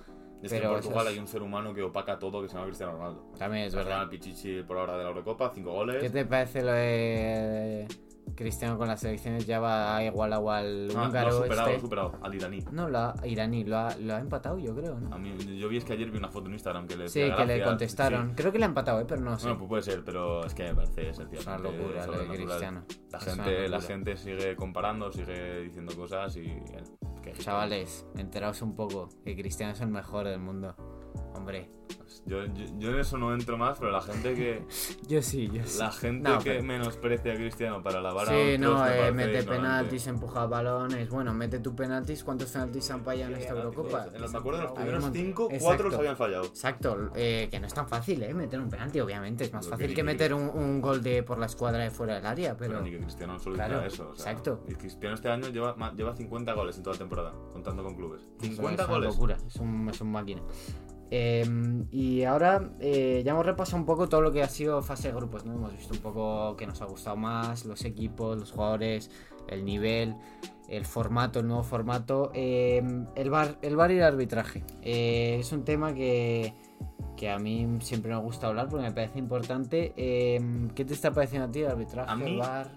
es que pero en Portugal es- hay un ser humano que opaca todo que se llama Cristiano Ronaldo. también es verdad. el Pichichi por ahora de la Eurocopa, cinco goles. ¿Qué te parece lo de, Cristiano con las selecciones ya va igual a al Ah, húngaro lo ha superado, este. superado, al iraní. No, lo ha, iraní, lo ha, lo ha empatado yo creo, ¿no? A mí, yo vi es que ayer vi una foto en Instagram que le Sí, que le gracias, contestaron. sí. Creo que le ha empatado, ¿eh? pero no sé. Bueno, pues puede ser, pero es que me parece es una locura lo de. Cristiano. La gente, la gente sigue comparando, sigue diciendo cosas y... Chavales, enteraos un poco que Cristiano es el mejor del mundo. Hombre, Yo, yo, yo en eso no entro más, pero la gente que yo sí, yo sí. la gente No, que pero- menosprecia a Cristiano para lavar a Sí, no, me eh, mete penaltis, empuja balones. Bueno, mete tu penaltis. ¿Cuántos penaltis se han fallado en Sí, esta en Eurocopa? los- en los- me acuerdo de los primeros un montón. cinco, Exacto. cuatro los habían fallado. Exacto, eh, que no es tan fácil, ¿eh? Meter un penalti, obviamente. Es más fácil que meter un, un gol de por la escuadra de fuera del área, Pero, pero... ni que Cristiano solo Claro, eso. o sea, exacto. Y Cristiano este año lleva, lleva 50 goles en toda la temporada, contando con clubes. Eso 50 es una goles. locura, es un, es un máquina. Eh, y ahora eh, ya hemos repasado un poco todo lo que ha sido fase de grupos, ¿no? Hemos visto un poco que nos ha gustado más, los equipos, los jugadores, el nivel, el formato, el nuevo formato. Eh, el, bar, el bar y el arbitraje. Eh, es un tema que, que a mí siempre me gusta hablar porque me parece importante. Eh, ¿Qué te está pareciendo a ti el arbitraje, A mí, el bar?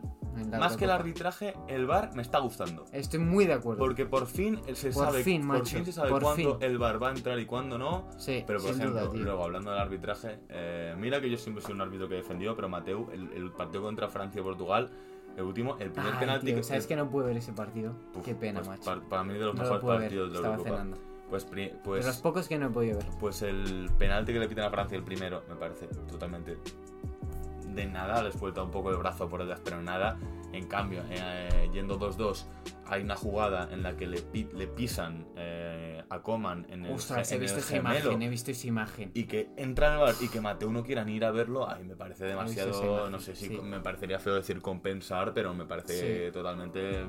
Más que el arbitraje, el VAR me está gustando. Estoy muy de acuerdo. Porque por fin se Por sabe, fin, por macho, fin se sabe por cuándo fin. el VAR va a entrar y cuándo no. sí, Pero por ejemplo, duda, luego hablando del arbitraje, eh, mira que yo siempre sido un árbitro que defendió, pero Mateu, el, el partido contra Francia y Portugal, el último, el primer Ay, penalti tío, que ¿Sabes que no pude ver ese partido? Uf, Qué pena, pues, macho. Para, para mí de los no lo mejores ver, partidos de la estaba Eurocopa. cenando. Pues, pri- de pues, los pocos que no he podido ver. pues el penalti que le pitan a Francia, el primero, me parece totalmente de nada, les suelta un poco el brazo por detrás, pero nada. En cambio, eh, yendo 2-2, hay una jugada en la que le, pi- le pisan eh, a Coman en el, Ostras, he visto el esa imagen, he visto esa imagen. y que entra en el bar y que Mateo no quieran ir a verlo, ahí me parece demasiado, imagen, no sé si sí. me parecería feo decir compensar, pero me parece Sí. totalmente...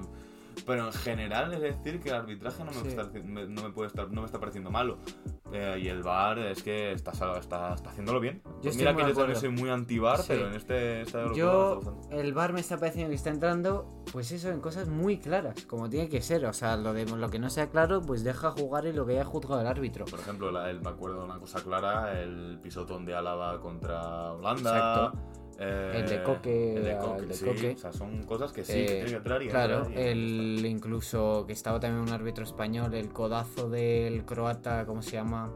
Pero en general es decir que el arbitraje no me, Sí. está, me- no me puede estar, no me está pareciendo malo. Eh, y el VAR es que está, está, está haciéndolo bien. Yo estoy Mira que yo también soy muy anti-VAR, Sí. pero en este... Me Yo, el bar me está pareciendo que está entrando, pues eso, en cosas muy claras, como tiene que ser. O sea, lo, de, lo que no sea claro, pues deja jugar en lo que haya juzgado el árbitro. Por ejemplo, la- el- me acuerdo de una cosa clara, el pisotón de Álava contra Holanda. Exacto. Eh, El de Coque, el de Coque, de sí, Coque. O sea, son cosas que sí, Eh, que tienen que entrar y Claro, entrar y- el incluso que estaba también un árbitro español, el codazo del croata, ¿cómo se llama?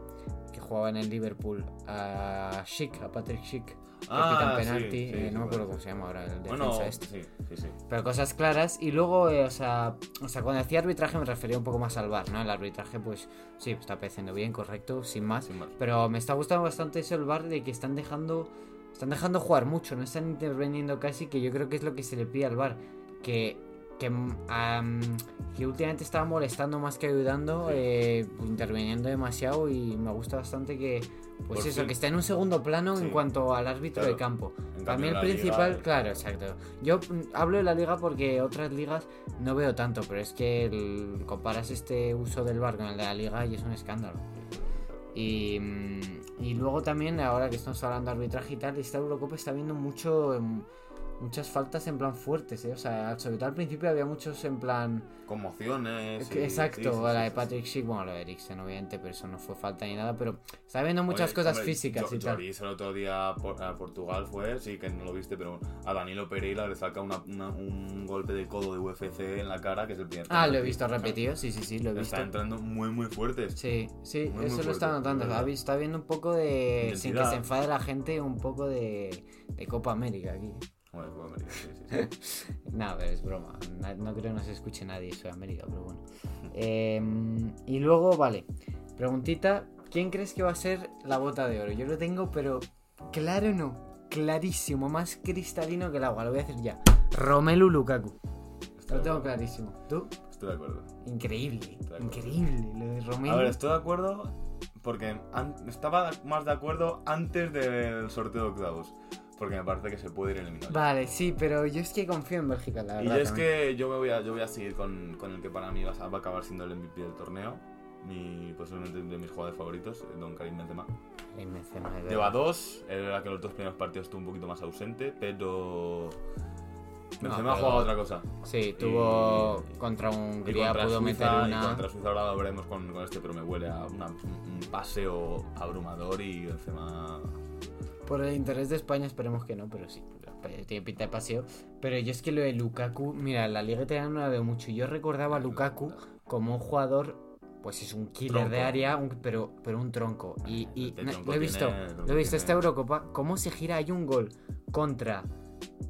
Que jugaba en el Liverpool, a Schick, a Patrick Schick, que Ah, pitan penalti, sí, eh, no me acuerdo cómo se llama ahora, el defensa Bueno, este. Pero cosas claras. Y luego, eh, o, sea, o sea, cuando decía arbitraje me refería un poco más al bar, ¿no? El arbitraje, pues sí, está pareciendo bien, correcto, sin más. Sin más. Pero me está gustando bastante eso el bar de que están dejando. Están dejando jugar mucho, no están interviniendo casi, que yo creo que es lo que se le pide al bar. Que. Que, am, que últimamente estaba molestando más que ayudando, eh, interviniendo demasiado y me gusta bastante que, pues Por eso, fin. que está en un segundo plano en cuanto al árbitro Claro. de campo. Para mí el principal, Liga- claro, exacto. Yo mm, hablo de la liga porque otras ligas no veo tanto, pero es que el- comparas este uso del bar con el de la liga y es un escándalo. Y, mm, y luego también, ahora que estamos hablando de arbitraje y tal, esta Eurocopa está viendo mucho, em, muchas faltas en plan fuertes, ¿eh? O sea, sobre todo al principio había muchos en plan... Conmociones. y- Exacto, sí, sí, sí, la de Patrick. Schick, bueno, lo de Eriksen obviamente, pero eso no fue falta ni nada, pero está viendo muchas Oye, cosas hombre, físicas yo, y tal. El otro día a Por- a Portugal fue, sí que no lo viste, pero a Danilo Pereira le saca una- una- un golpe de codo de UFC en la cara, que es el primer Ah, lo he visto repetido, sí, sí, sí, lo he visto. Está entrando muy, muy fuertes. Sí, sí, Muy, muy eso lo fuerte, está notando. Está, viendo un poco de. Sin que Intensidad. se enfade la gente, un poco de, de Copa América aquí. Bueno, fue América, sí, sí, sí. Nada, pero es broma. No creo que nos escuche nadie de América, pero bueno. Eh, y luego, vale. Preguntita: ¿quién crees que va a ser la bota de oro? Yo lo tengo, pero claro no. Clarísimo, más cristalino que el agua. Lo voy a decir ya. Romelu Lukaku. Estoy Lo tengo clarísimo. ¿Tú? Estoy de acuerdo. Increíble. de acuerdo. Increíble. Lo de Romelu. A ver, estoy de acuerdo porque estaba más de acuerdo antes del sorteo de octavos. Porque me parece que se puede ir eliminado. Vale, sí, pero yo es que confío en Bélgica, la Y verdad. yo es también. que yo me voy a, yo voy a seguir con, con el que para mí va a, acabar siendo el MVP del torneo. Mi, posiblemente de mis jugadores favoritos, Don Karim Benzema. Ay, Benzema, Lleva dos, es verdad que los dos primeros partidos estuvo un poquito más ausente, pero... Benzema ha pero- jugado otra cosa. Sí, tuvo Y- contra Y Hungría, pudo meter Suiza, y una. contra Suiza ahora lo veremos con, con este, pero me huele a una- un paseo abrumador y Benzema... Por el interés de España esperemos que no, pero sí. pues, tiene pinta de paseo. Pero yo es que lo de Lukaku, mira, la liga italiana no la veo mucho. Yo recordaba a Lukaku como un jugador, pues es un killer de área, un- pero, pero un tronco. Y, y Este na- tronco lo he visto, tiene- lo he visto tiene- esta Eurocopa, cómo se gira, hay un gol contra,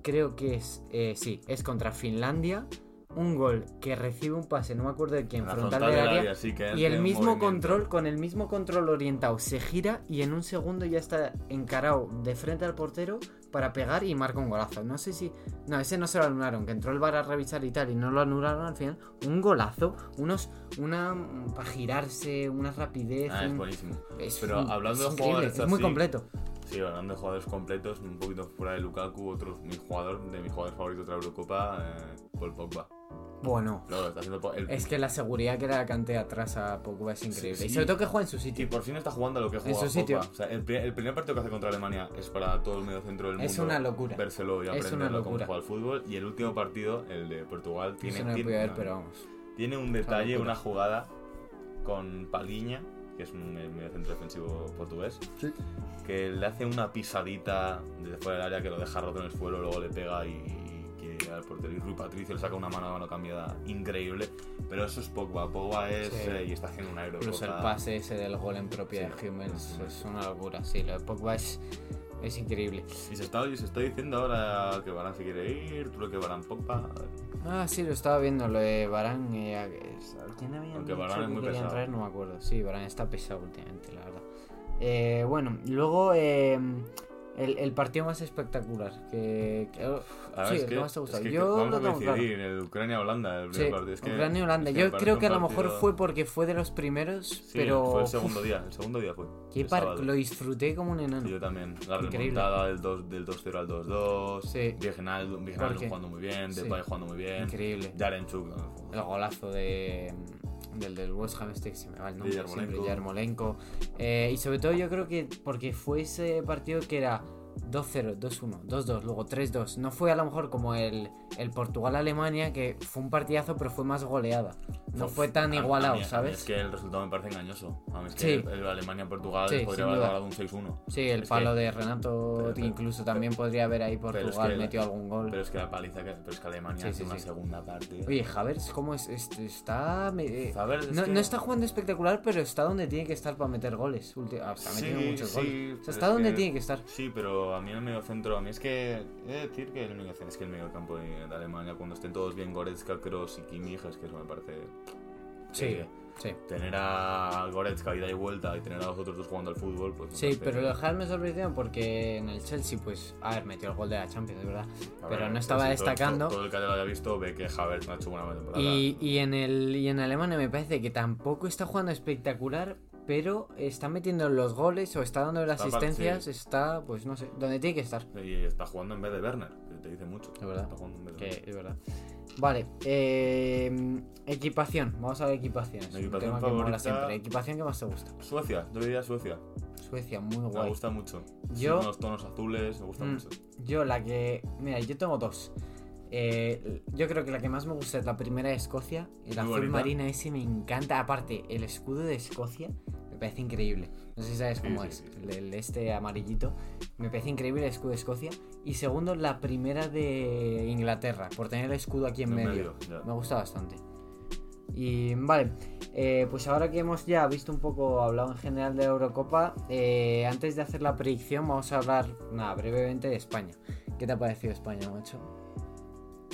creo que es, eh, sí, es contra Finlandia. Un gol que recibe un pase, no me acuerdo de quién, frontal, frontal del área, área, sí, que él y el mismo control, con el mismo control orientado, se gira y en un segundo ya está encarado de frente al portero para pegar y marca un golazo. No sé si. No, ese no se lo anularon, que entró el VAR a revisar y tal, y no lo anularon al final. Un golazo, unos. Una. para girarse, una rapidez. Ah, es buenísimo. es Pero hablando es de jugadores es muy así- completo. Sí, hablando de jugadores completos, un poquito fuera de Lukaku, otro, mi jugador, de mis jugadores favoritos de la Eurocopa, eh, Paul Pogba. Bueno. Luego está haciendo po- el- Es que la seguridad que le cante atrás a Pogba es increíble. Sí, Y sí. sobre todo que juega en su Y sitio. por fin está jugando a lo que juega su sitio. Pogba. O sea, el, pri- el primer partido que hace contra Alemania es para todo el medio centro del mundo. Es una locura. Vérselo y Es una aprenderlo cómo locura. juega al fútbol. Y el último partido, el de Portugal, tiene, Eso no tiene, ver, una- pero vamos. tiene un detalle, una jugada con Paliña, que es un medio centro defensivo portugués, que le hace una pisadita desde fuera del área que lo deja roto en el suelo, luego le pega y, quiere al portero. Y Rui Patricio le saca una mano a mano cambiada increíble. Pero eso es Pogba. Pogba es. Sí. eh, y está haciendo una Eurocopa. Incluso el pase ese del gol en propia Sí, de Hummels sí. es una locura. Sí, lo de Pogba es, es increíble. Y se está, y se está diciendo ahora que Varane se quiere ir, tú lo que Varane Pogba. Ah, sí, lo estaba viendo, lo de Barán. ¿Quién había Aunque Varane es que muy pesado. traer? No me acuerdo. Sí, Barán está pesado últimamente, la verdad. Eh, bueno, luego eh, el, el partido más espectacular. Que, que- A ver, sí, es el que, más te gusta. es que Yo vamos lo a tengo claro. coincidir, el Ucrania-Holanda, el primer Sí, partido. Es que, Ucrania Holanda. es que Yo creo que a lo mejor partido- fue porque fue de los primeros, Sí, pero. fue el segundo día, el segundo día fue. qué par- lo disfruté como un enano. Yo también. La Increíble. remontada del 2 del 2-0 al 2-2. Sí. Viginaldo Porque- jugando muy bien. Depay jugando muy bien. Increíble. Yarenchuk. El golazo de, del, del West Ham este que se me va el nombre De siempre, Yarmolenko. Yarmolenko. Eh, y sobre todo yo creo que porque fue ese partido que era 2-0, 2-1, 2-2, luego 3-2. No fue a lo mejor como el, el Portugal-Alemania, que fue un partidazo, pero fue más goleada. No fue tan A- a mí- igualado, a mí ¿sabes? Es que el resultado me parece engañoso. A mí es que Sí. el, el Alemania-Portugal Sí, podría haber ganado un 6-1. Sí, el Es palo que- de Renato, pero- pero- incluso también podría haber ahí es Portugal, que- metió algún gol. Pero es que la paliza que, pero es que Alemania hace sí, una segunda parte. Oye, Havertz, ¿cómo es? Este, está... eh, es no, no está jugando espectacular, pero está donde tiene que estar para meter goles. Ulti- ah, está metiendo muchos goles. O pero sea, está es donde tiene que estar. Sí, pero a mí el medio centro, a mí es que he de decir que el medio es que el medio campo de, de Alemania, cuando estén todos bien Goretzka, Kroos y Kimmich, es que eso me parece. Sí, sí. Tener a Goretzka ida y vuelta y tener a los otros dos jugando al fútbol, pues. Sí, pero lo Havertz me sorprendió porque en el Chelsea, pues, a ver, metió el gol de la Champions, de verdad. Pero no estaba pues todo- destacando. Todo, todo el que lo haya visto ve que Havertz no ha hecho buena temporada. Y, y en el y en Alemania me parece que tampoco está jugando espectacular, pero está metiendo los goles o está dando las Está asistencias, sí. está, pues no sé, donde tiene que estar. Y está jugando en vez de Werner, que te dice mucho. Es verdad. Está jugando en vez de Que es verdad. Vale, eh, equipación. Vamos a ver equipaciones. Equipación tema que mola favorita- siempre. Equipación que más te gusta. Suecia, yo diría Suecia. Suecia, muy Me guay. gusta mucho. Sí, Yo- con los tonos azules, me gusta Mm, mucho. Yo la que... Mira, yo tengo dos. Eh, yo creo que la que más me gusta es la primera de Escocia. El azul bonita. marina ese me encanta. Aparte, el escudo de Escocia me parece increíble. No sé si sabes cómo sí, es. sí. El, el este amarillito. Me parece increíble el escudo de Escocia. Y segundo, la primera de Inglaterra. Por tener el escudo aquí en medio. Me gusta bastante. Y vale, eh, pues ahora que hemos ya visto un poco, hablado en general de la Eurocopa, eh, antes de hacer la predicción vamos a hablar, nada, brevemente de España. ¿Qué te ha parecido España, macho?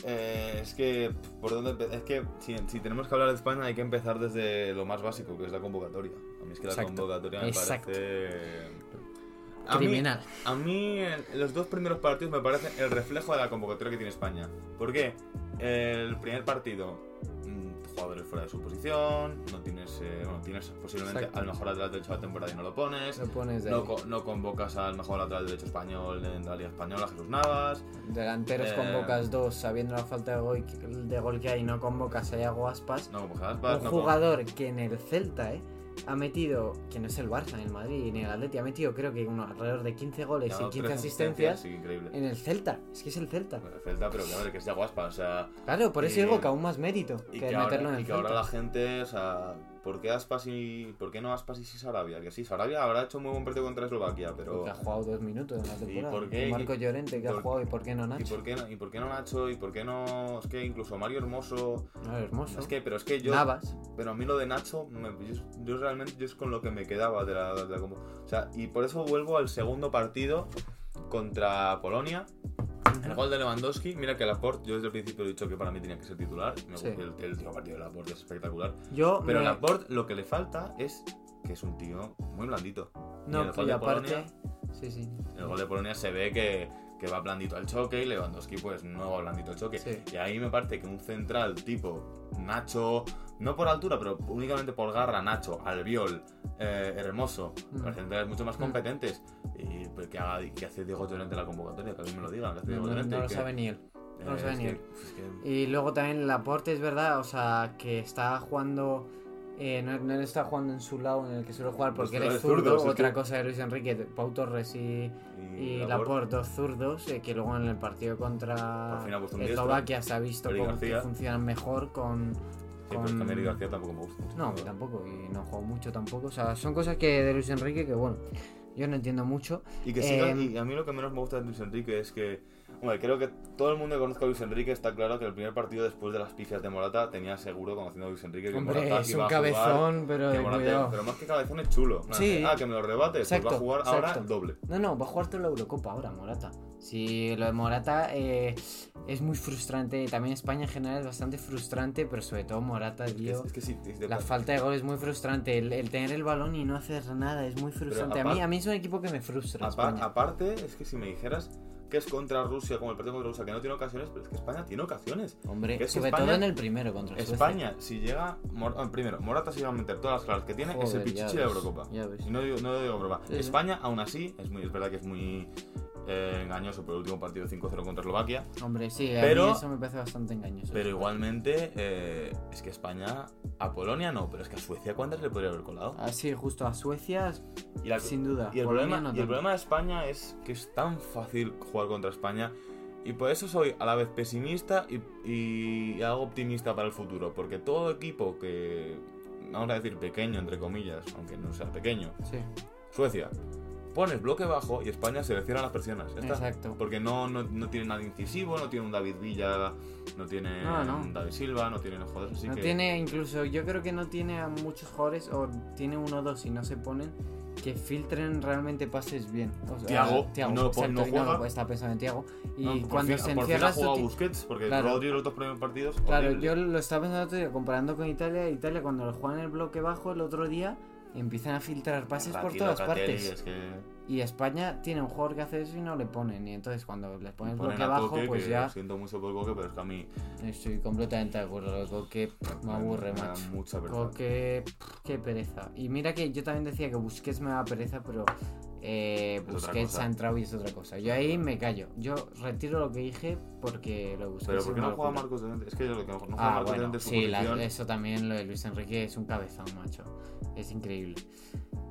Eh, es que, ¿por dónde Es que si, si tenemos que hablar de España hay que empezar desde lo más básico, que es la convocatoria. A mí es que la Exacto, convocatoria me exacto. parece... A mí- Criminal. A mí, los dos primeros partidos me parecen el reflejo de la convocatoria que tiene España. ¿Por qué? El primer partido, jugadores fuera de su posición, no tienes, eh, bueno, tienes posiblemente Exacto. al mejor lateral derecho de la temporada y no lo pones. Lo pones No, ahí. co- no convocas al mejor lateral derecho español en la Liga Española, Jesús Navas. Delanteros eh, convocas dos, sabiendo la falta de gol, de gol que hay, no convocas a Iago Aspas. No convocas a Aspas, un no jugador que en el Celta, eh, ha metido, que no es el Barça, en el Madrid ni el Atleti, ha metido creo que uno, alrededor de 15 goles y dado 15 tres asistencias Sí, en el Celta. Es que es el Celta. Bueno, el Celta, pero que, ver, que es de Aspas, o sea... Claro, por eso Y- digo que aún más mérito Y que, que, meterlo ahora, en y el que ahora Celta. la gente, o sea, ¿por qué Aspas y por qué no Aspas y sí Sarabia? Que sí, Sarabia habrá hecho muy buen partido contra Eslovaquia, pero Porque ha jugado dos minutos en la temporada. por qué? Y Marco Llorente que ha jugado y por qué no ¿y Nacho. por qué no, y por qué no Nacho y por qué no es que incluso Mario Hermoso No, hermoso. es que pero es que yo Navas. pero a mí lo de Nacho me- yo, yo realmente yo es con lo que me quedaba de la, de la compo- o sea, y por eso vuelvo al segundo partido contra Polonia el gol de Lewandowski, mira que Laporte, yo desde el principio he dicho que para mí tenía que ser titular. Me Sí. el, el tío partido de Laporte, es espectacular. Yo Pero me- Laporte lo que le falta es que es un tío muy blandito. y No, el y gol de aparte. Polonia- Sí, sí. El gol de Polonia se ve que, que va blandito al choque y Lewandowski pues no va blandito al choque. Sí. Y ahí me parece que un central tipo Nacho, no por altura, pero únicamente por garra, Nacho, Albiol, eh, Hermoso, Mm. los centrales mucho más Mm. competentes. Y pues, que, haga, que hace Diego Llorente en la convocatoria, que a mí me lo digan, que hace No, Diego no- Llorente. no lo que- sabe ni él. no lo sabe es ni que- él. es que- Y luego también Laporte es verdad, o sea, que está jugando. eh, no, no está jugando en su lado en el que suele jugar porque él Los es zurdo. que- Otra cosa de Luis Enrique, Pau Torres y, y Laporte, dos zurdos, eh, que luego en el partido contra. Eslovaquia se ha visto García. funcionan mejor con. Sí, pero a mí Eric García tampoco me gusta mucho. No, a mí tampoco, y no juego mucho tampoco. O sea, son cosas que de Luis Enrique que, bueno, yo no entiendo mucho. Y que siga, y a mí lo que menos me gusta de Luis Enrique es que, hombre, creo que todo el mundo que conozca a Luis Enrique está claro que el primer partido después de las pifias de Morata tenía seguro, conociendo a Luis Enrique, que Hombre, Morata es iba un a jugar, cabezón, pero que Morata- pero más que cabezón es chulo. Nada, Sí. Ah, que me lo rebate, pues va a jugar ahora exacto. doble. No, no, va a jugar toda la Eurocopa ahora, Morata. Si lo de Morata eh, es muy frustrante, también España en general es bastante frustrante, pero sobre todo Morata, tío. es que sí, es La falta de gol es muy frustrante. El, el tener el balón y no hacer nada es muy frustrante. a, mí, a mí es un equipo que me frustra. Apa- España. aparte, es que si me dijeras que es contra Rusia, como el partido contra Rusia, que no tiene ocasiones, pero es que España tiene ocasiones. Hombre, que sobre España- todo en el primero contra Suecia. España, si llega. Mor- ah, primero, Morata se va a meter todas las claras que tiene, es el Joder, pichichi de Eurocopa. Y no digo, no digo broma. Sí, sí. España, aún así, es, muy, es verdad que es muy eh, engañoso por el último partido 5-0 contra Eslovaquia. Hombre, sí, a Pero- mí eso me parece bastante engañoso. Pero igualmente, eh, es que España. A Polonia no, pero es que a Suecia, ¿cuántas le podría haber colado? Así, justo a Suecia, Y, la- Ah, sin duda. y el, Polonia problema, no y el problema de España es que es tan fácil jugar contra España. Y por eso soy a la vez pesimista y, y algo optimista para el futuro. Porque todo equipo que, vamos a decir pequeño, entre comillas, aunque no sea pequeño, Sí, Suecia, pones bloque bajo y España se le cierran las persianas. ya está. exacto. Porque no, no, no tiene nada incisivo, no tiene un David Villa, no tiene No, no. un David Silva, no tiene jugadores así no que... tiene, incluso, yo creo que no tiene a muchos jugadores, o tiene uno o dos y no se ponen, que filtren realmente pases bien. O sea, Thiago, Thiago, no- exacto, no juega. está pensando en Thiago. Y No, cuando fin- se por fin encierra ha Busquets, porque Claro. Rodri los dos primeros partidos... Claro, horrible. yo lo estaba pensando comparando con Italia. Italia, cuando lo juegan en el bloque bajo el otro día, empiezan a filtrar pases por todas partes. Es que Y España tiene un jugador que hace eso y no le ponen. Y entonces, cuando les ponen el ponen bloque a bajo, Coque, pues ya siento mucho por Coque, pero es que a mí estoy completamente de acuerdo. Que me aburre, me macho. mucha pereza. Coque, pff, qué pereza. Y mira que yo también decía que Busquets me da pereza, pero eh, Busquets ha entrado y es otra cosa. Yo ahí me callo. Yo retiro lo que dije porque lo de Busquets Pero ¿por qué no juega. Marcos Llorente? Es que yo lo que no juega Ah, Marcos bueno, sí, la- eso también lo de Luis Enrique es un cabezón, macho. Es increíble.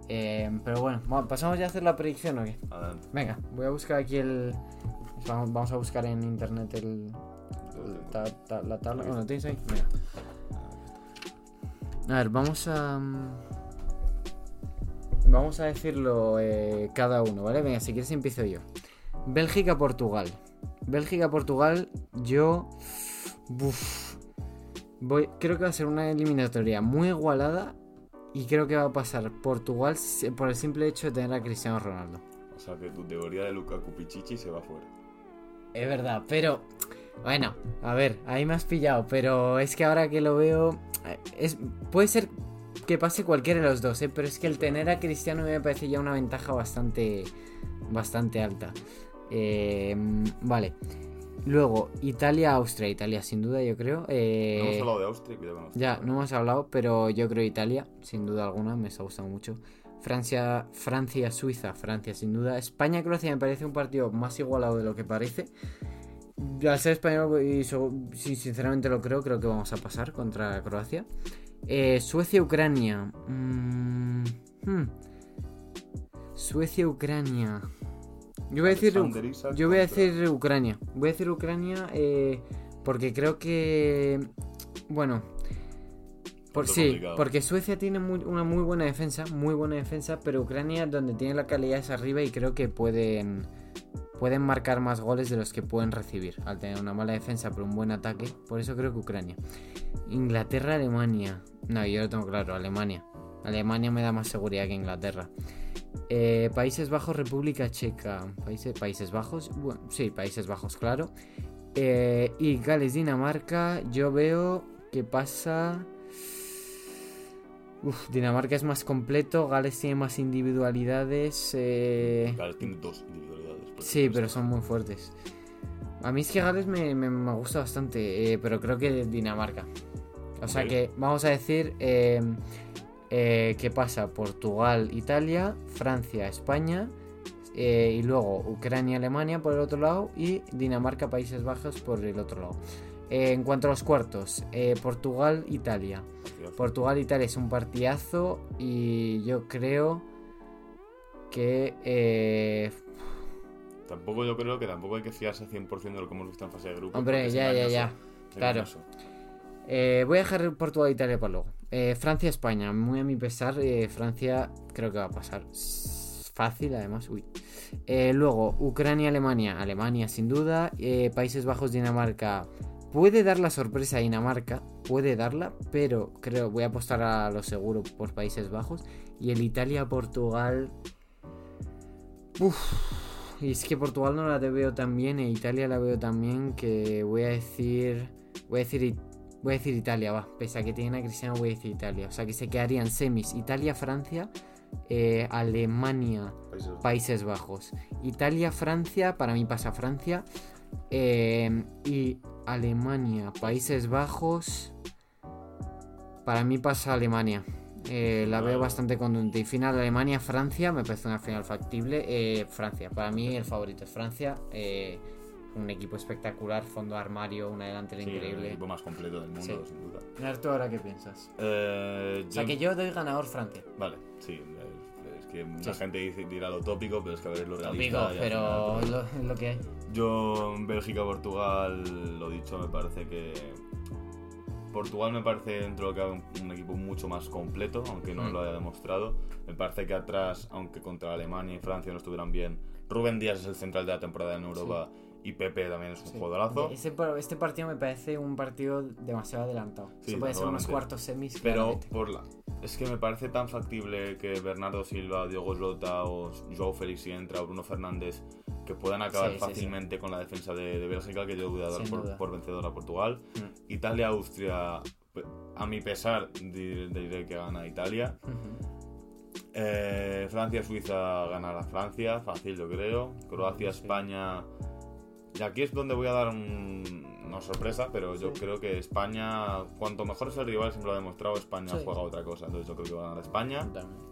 Eh, pero bueno, pasamos ya a hacer la predicción o qué? Adelante. Venga, voy a buscar aquí el. Vamos, vamos a buscar en internet el. el ta- ta- la tabla. Bueno, ¿tienes ahí? Venga. A ver, vamos a. Vamos a decirlo eh, cada uno, ¿vale? Venga, si quieres empiezo yo. Bélgica-Portugal. Bélgica-Portugal, yo. Buf. Voy, creo que va a ser una eliminatoria muy igualada. Y creo que va a pasar Portugal por el simple hecho de tener a Cristiano Ronaldo. O sea que tu teoría de Lukaku Pichichi se va fuera. Es verdad, pero. Bueno, a ver, ahí me has pillado, pero es que ahora que lo veo. eh, Es, puede ser que pase cualquiera de los dos, ¿eh? pero es que el tener a Cristiano me parece ya una ventaja bastante. bastante alta. Eh, vale. Luego, Italia-Austria. Italia, sin duda, yo creo. Eh, No hemos hablado de Austria, cuidado con Austria. ya, no hemos hablado, pero yo creo Italia, sin duda alguna, me está gustando mucho. Francia, Francia, Suiza, Francia, sin duda. España, Croacia me parece un partido más igualado de lo que parece. Al ser español, y so- sinceramente lo creo, creo que vamos a pasar contra Croacia. Eh, Suecia, Ucrania. Mm, hmm. Suecia, Ucrania. Yo voy a decir. Yo voy a decir Ucrania. Voy a decir Ucrania eh, porque creo que. Bueno. Por sí, complicado. porque Suecia tiene muy- una muy buena defensa, muy buena defensa, pero Ucrania donde tiene la calidad es arriba y creo que pueden pueden marcar más goles de los que pueden recibir al tener una mala defensa pero un buen ataque. Por eso creo que Ucrania. Inglaterra, Alemania. No, yo lo tengo claro, Alemania. Alemania me da más seguridad que Inglaterra. Eh, Países Bajos, República Checa. Países, Países Bajos, sí, Países Bajos, claro. Eh, y Gales, Dinamarca, yo veo que pasa... Dinamarca es más completo, Gales tiene más individualidades. eh, Gales tiene dos individualidades. Sí, pero son muy fuertes. A mí es que Gales me, me- me gusta bastante, eh, pero creo que Dinamarca. O sea que vamos a decir eh, eh, que pasa Portugal, Italia, Francia, España, eh, y luego Ucrania, Alemania por el otro lado y Dinamarca, Países Bajos por el otro lado. En cuanto a los cuartos, Portugal, Italia. Portugal, Italia es un partidazo y yo creo que... Tampoco yo creo que tampoco hay que fiarse 100% de lo que hemos visto en fase de grupo. Hombre, ya, ya, ya. Claro. Eh, voy a dejar Portugal e Italia para luego. Eh, Francia, España. Muy a mi pesar, eh, Francia creo que va a pasar. Fácil, además. Uy. Eh, luego, Ucrania, Alemania. Alemania, sin duda. Países Bajos, Dinamarca. Puede dar la sorpresa a Dinamarca. Puede darla, pero creo voy a apostar a lo seguro por Países Bajos. Y el Italia-Portugal. Uf. Y es que Portugal no la veo tan bien e Italia la veo tan bien que voy a decir. Voy a decir Voy a decir Italia, va. Pese a que tienen a Cristiano, voy a decir Italia. O sea que se quedarían semis Italia-Francia, eh, Alemania, Países Bajos. Países Bajos. Italia-Francia, para mí pasa Francia. eh, y Alemania, Países Bajos. Para mí pasa Alemania. Eh, la veo bastante contundente. Y final Alemania-Francia, me parece una final factible. Eh, Francia, para mí el favorito es Francia. eh, un equipo espectacular, fondo de armario, una delantera Sí, el increíble. equipo más completo del mundo, Sí. sin duda. ¿tú ahora qué piensas? Eh, O sea, que yo doy ganador Francia. Vale, sí. Es, que mucha Sí. gente dice, dirá lo tópico, pero es que a ver, es lo Tópico, realista. al pero final, es lo, lo que hay. Yo, Bélgica-Portugal, lo dicho, me parece que. Portugal me parece dentro de lo que un, un equipo mucho más completo, aunque no Mm. lo haya demostrado. Me parece que atrás, aunque contra Alemania y Francia no estuvieran bien, Rubén Díaz es el central de la temporada en Europa y Pepe también es un Sí. jugadorazo. Ese este partido me parece un partido demasiado adelantado. Sí, Se puede ser unos cuartos semis. Pero claramente. por la... es que me parece tan factible que Bernardo Silva, Diogo Jota o Joao Félix si entra o Bruno Fernández que puedan acabar Sí, fácilmente con la defensa de, de Bélgica que yo voy a dar por, por vencedor a Portugal. Mm. Italia, Austria, pe- a mi pesar di- diré que gana Italia. Eh, Francia, Suiza ganará Francia, fácil yo creo. Croacia, Sí. Y aquí es donde voy a dar un- una sorpresa, pero yo Sí. creo que España, cuanto mejor es el rival, siempre lo ha demostrado, España Sí. juega otra cosa. Entonces yo creo que va a ganar España. También.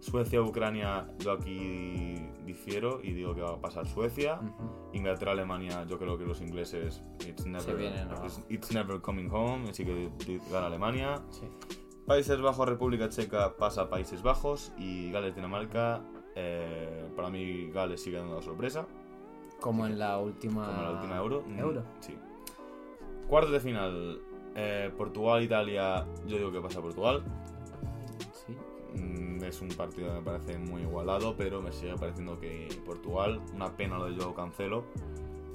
Suecia, Ucrania, yo aquí difiero y digo que va a pasar Suecia. Ujú. Inglaterra, Alemania, yo creo que los ingleses, it's never, it's, it's never coming home, así que gana Alemania. Sí. Países Bajos, República Checa pasa a Países Bajos y Gales, Dinamarca. eh, para mí, Gales sigue dando la sorpresa, Como en la última. como en la última Euro. Mm, Euro. Sí. Cuartos de final, eh, Portugal, Italia. Yo digo que pasa Portugal. Sí. Mm, es un partido que me parece muy igualado, pero me sigue pareciendo que Portugal, una pena lo de Joao Cancelo,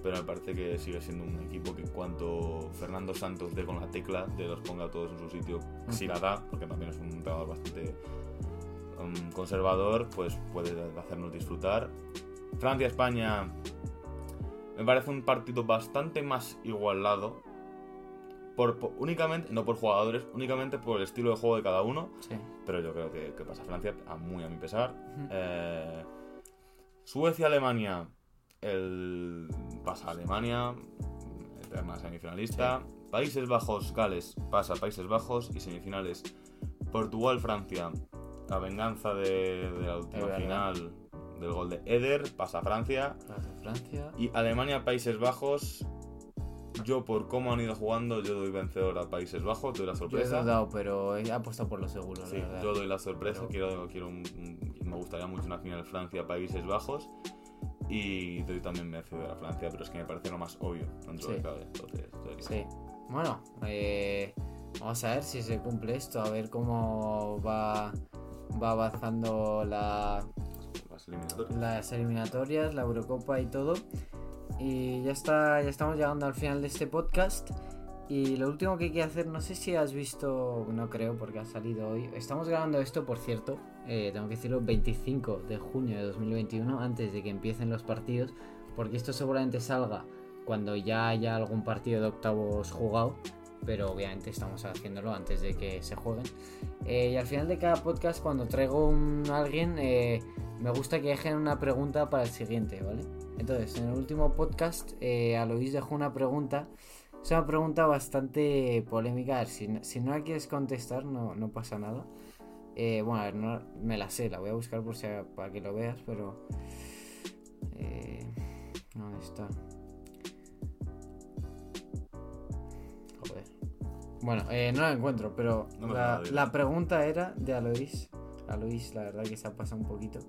pero me parece que sigue siendo un equipo que en cuanto Fernando Santos dé con la tecla, de los ponga a todos en su sitio, si la da, porque también es un entrenador bastante um, conservador, pues puede hacernos disfrutar. Francia-España me parece un partido bastante más igualado. Por, por- únicamente, no por jugadores, únicamente por el estilo de juego de cada uno. Sí. Pero yo creo que, que pasa Francia, a muy a mi pesar. Eh, Suecia-Alemania, el pasa Alemania, eterna semifinalista. Países Bajos, Gales, pasa Países Bajos y semifinales. Portugal-Francia, la venganza de, de la última final del gol de Eder, pasa Francia. Las de Francia. Y Alemania-Países Bajos, yo por cómo han ido jugando, yo doy vencedor a Países Bajos, doy la Yo he sorpresa. dudado, pero he apostado por lo seguro, Sí, la verdad. yo doy la sorpresa, Pero- quiero, quiero un- un- me gustaría mucho una final Francia-Países Bajos y doy también vencedor a Francia, pero es que me parece lo más obvio dentro Sí. de cabe. Entonces, yo diría- Sí. Bueno, eh, vamos a ver si se cumple esto, a ver cómo va, va avanzando la, Las eliminatorias. la Eurocopa y todo. Y ya está, ya estamos llegando al final de este podcast. Y lo último que hay que hacer, no sé si has visto, no creo porque ha salido hoy. Estamos grabando esto, por cierto, eh, tengo que decirlo, 25 de junio de 2021, antes de que empiecen los partidos, porque esto seguramente salga cuando ya haya algún partido de octavos jugado, pero obviamente estamos haciéndolo antes de que se jueguen. Eh, y al final de cada podcast, cuando traigo un alguien, eh, me gusta que dejen una pregunta para el siguiente, ¿vale? Entonces, en el último podcast, eh, Alois dejó una pregunta. Es una pregunta bastante polémica. A si, si no la quieres contestar, no, no pasa nada. Eh, bueno, a ver, me la sé, la voy a buscar por si, para que lo veas, pero... Eh, ¿Dónde está? Bueno, eh, no la encuentro, pero No la, pregunta era de Alois. Alois, la verdad que se ha pasado un poquito.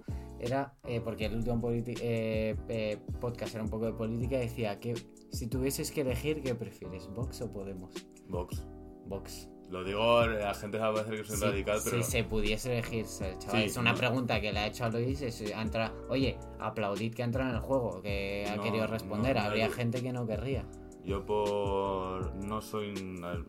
Era, eh, porque el último eh, podcast era un poco de política, decía que si tuvieses que elegir, ¿qué prefieres? ¿Vox o Podemos? Vox. Vox. Lo digo, la gente va a parecer que soy radical, pero. Si se pudiese elegir, se- chaval, Sí, es una no. pregunta que le ha hecho a Luis. Es, ha entrado- oye, aplaudid que ha entrado en el juego, que ha No, querido responder. no, Habría gente que no querría. Yo por. No soy. un- a ver,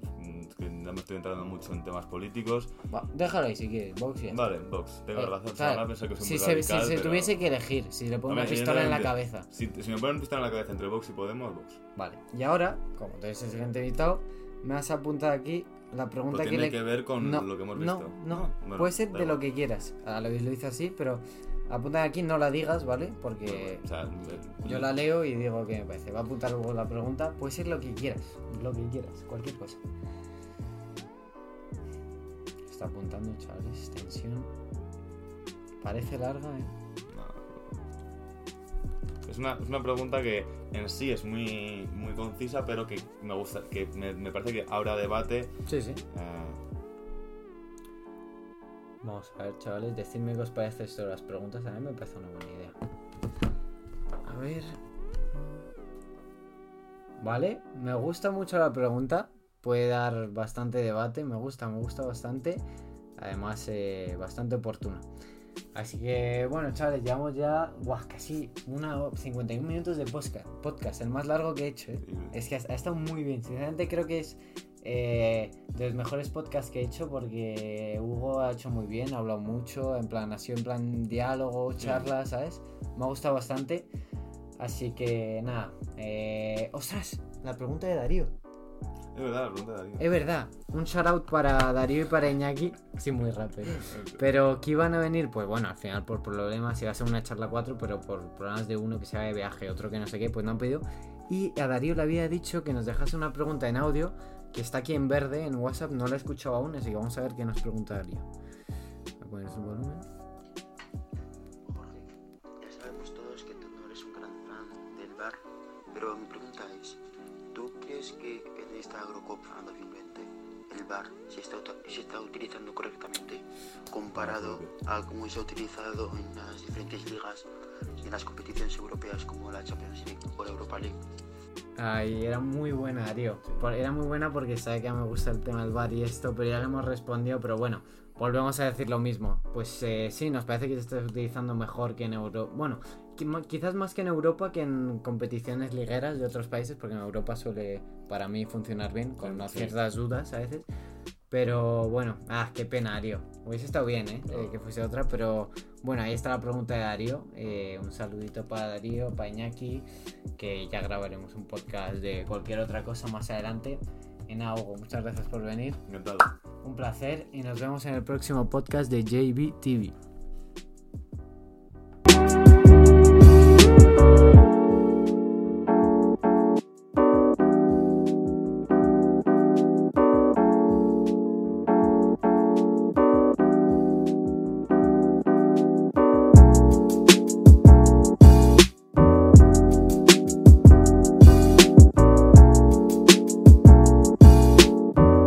que no me estoy entrando mucho en temas políticos. Va, déjalo ahí si quieres, Vox y ya. Vale, Vox, tengo Eh, razón. o sea, se van a pensar que soy si muy se, si radical, se pero- tuviese que elegir, si le pongo una pistola en la cabeza. Si, si me ponen una pistola en la cabeza entre Vox y Podemos, Vox. Vale, y ahora, como tú eres el siguiente invitado, me has apuntado aquí la pregunta Pues que tiene le. que ver con no, lo que hemos no, visto. no, Bueno, puede ser de lo igual. que quieras. A lo lo hice así, pero apunta aquí, no la digas, ¿vale? Porque O sea, el- yo la leo y digo que me parece. Va a apuntar luego la pregunta. Puede ser lo que quieras, lo que quieras, cualquier cosa. Está apuntando, chavales, tensión. Parece larga, ¿eh? No. Es una, es una pregunta que en sí es muy, muy concisa, pero que me gusta, que me, me parece que habrá debate. Sí, sí. eh, Vamos a ver, chavales, decidme qué os parece esto de las preguntas. A mí me parece una buena idea. A ver. Vale, me gusta mucho la pregunta. Puede dar bastante debate. Me gusta, me gusta bastante. Además, eh, bastante oportuna. Así que, bueno, chavales, llevamos ya buah, casi una hora- 51 minutos de podcast. Podcast, el más largo que he hecho. ¿eh? Es que ha, ha estado muy bien. Sinceramente creo que es eh, de los mejores podcasts que he hecho porque Hugo ha hecho muy bien, ha hablado mucho, en plan, ha sido en plan diálogo, charla, ¿sabes? Me ha gustado bastante. Así que nada. Eh, ¡Ostras! La pregunta de Darío. Es verdad, la pregunta de Darío. Es verdad. Un shout out para Darío y para Iñaki. Sí, muy rápido. Pero que iban a venir, pues bueno, al final por problemas iba a ser una charla 4, pero por problemas de uno que se va de viaje, otro que no sé qué, pues no han pedido. Y a Darío le había dicho que nos dejase una pregunta en audio, que está aquí en verde en WhatsApp, no la he escuchado aún, así que vamos a ver qué nos pregunta Darío. Voy a poner su volumen. Jorge, ya sabemos todos que tú no eres un gran fan del bar, pero mi pregunta es, ¿tú crees que en esta Eurocopa 2020 el bar se está, se está utilizando correctamente comparado a cómo se ha utilizado en las diferentes ligas y en las competiciones europeas como la Champions League o la Europa League? Ay, era muy buena. Por- Era muy buena porque sabe que me gusta el tema del bar y esto, pero ya le hemos respondido, pero bueno, volvemos a decir lo mismo. Pues eh, sí, nos parece que se está utilizando mejor que en Europa. Bueno, quizás más que en Europa que en competiciones ligueras de otros países, porque en Europa suele, para mí, funcionar bien, con unas Sí. ciertas dudas a veces. Pero bueno, ah, qué pena, Darío. Hubiese estado bien, ¿eh? Eh, que fuese otra, pero bueno, ahí está la pregunta de Darío. Eh, un saludito para Darío, para Iñaki, que ya grabaremos un podcast de cualquier otra cosa más adelante. Y nada, Hugo, muchas gracias por venir. Encantado. Un placer y nos vemos en el próximo podcast de Thank you.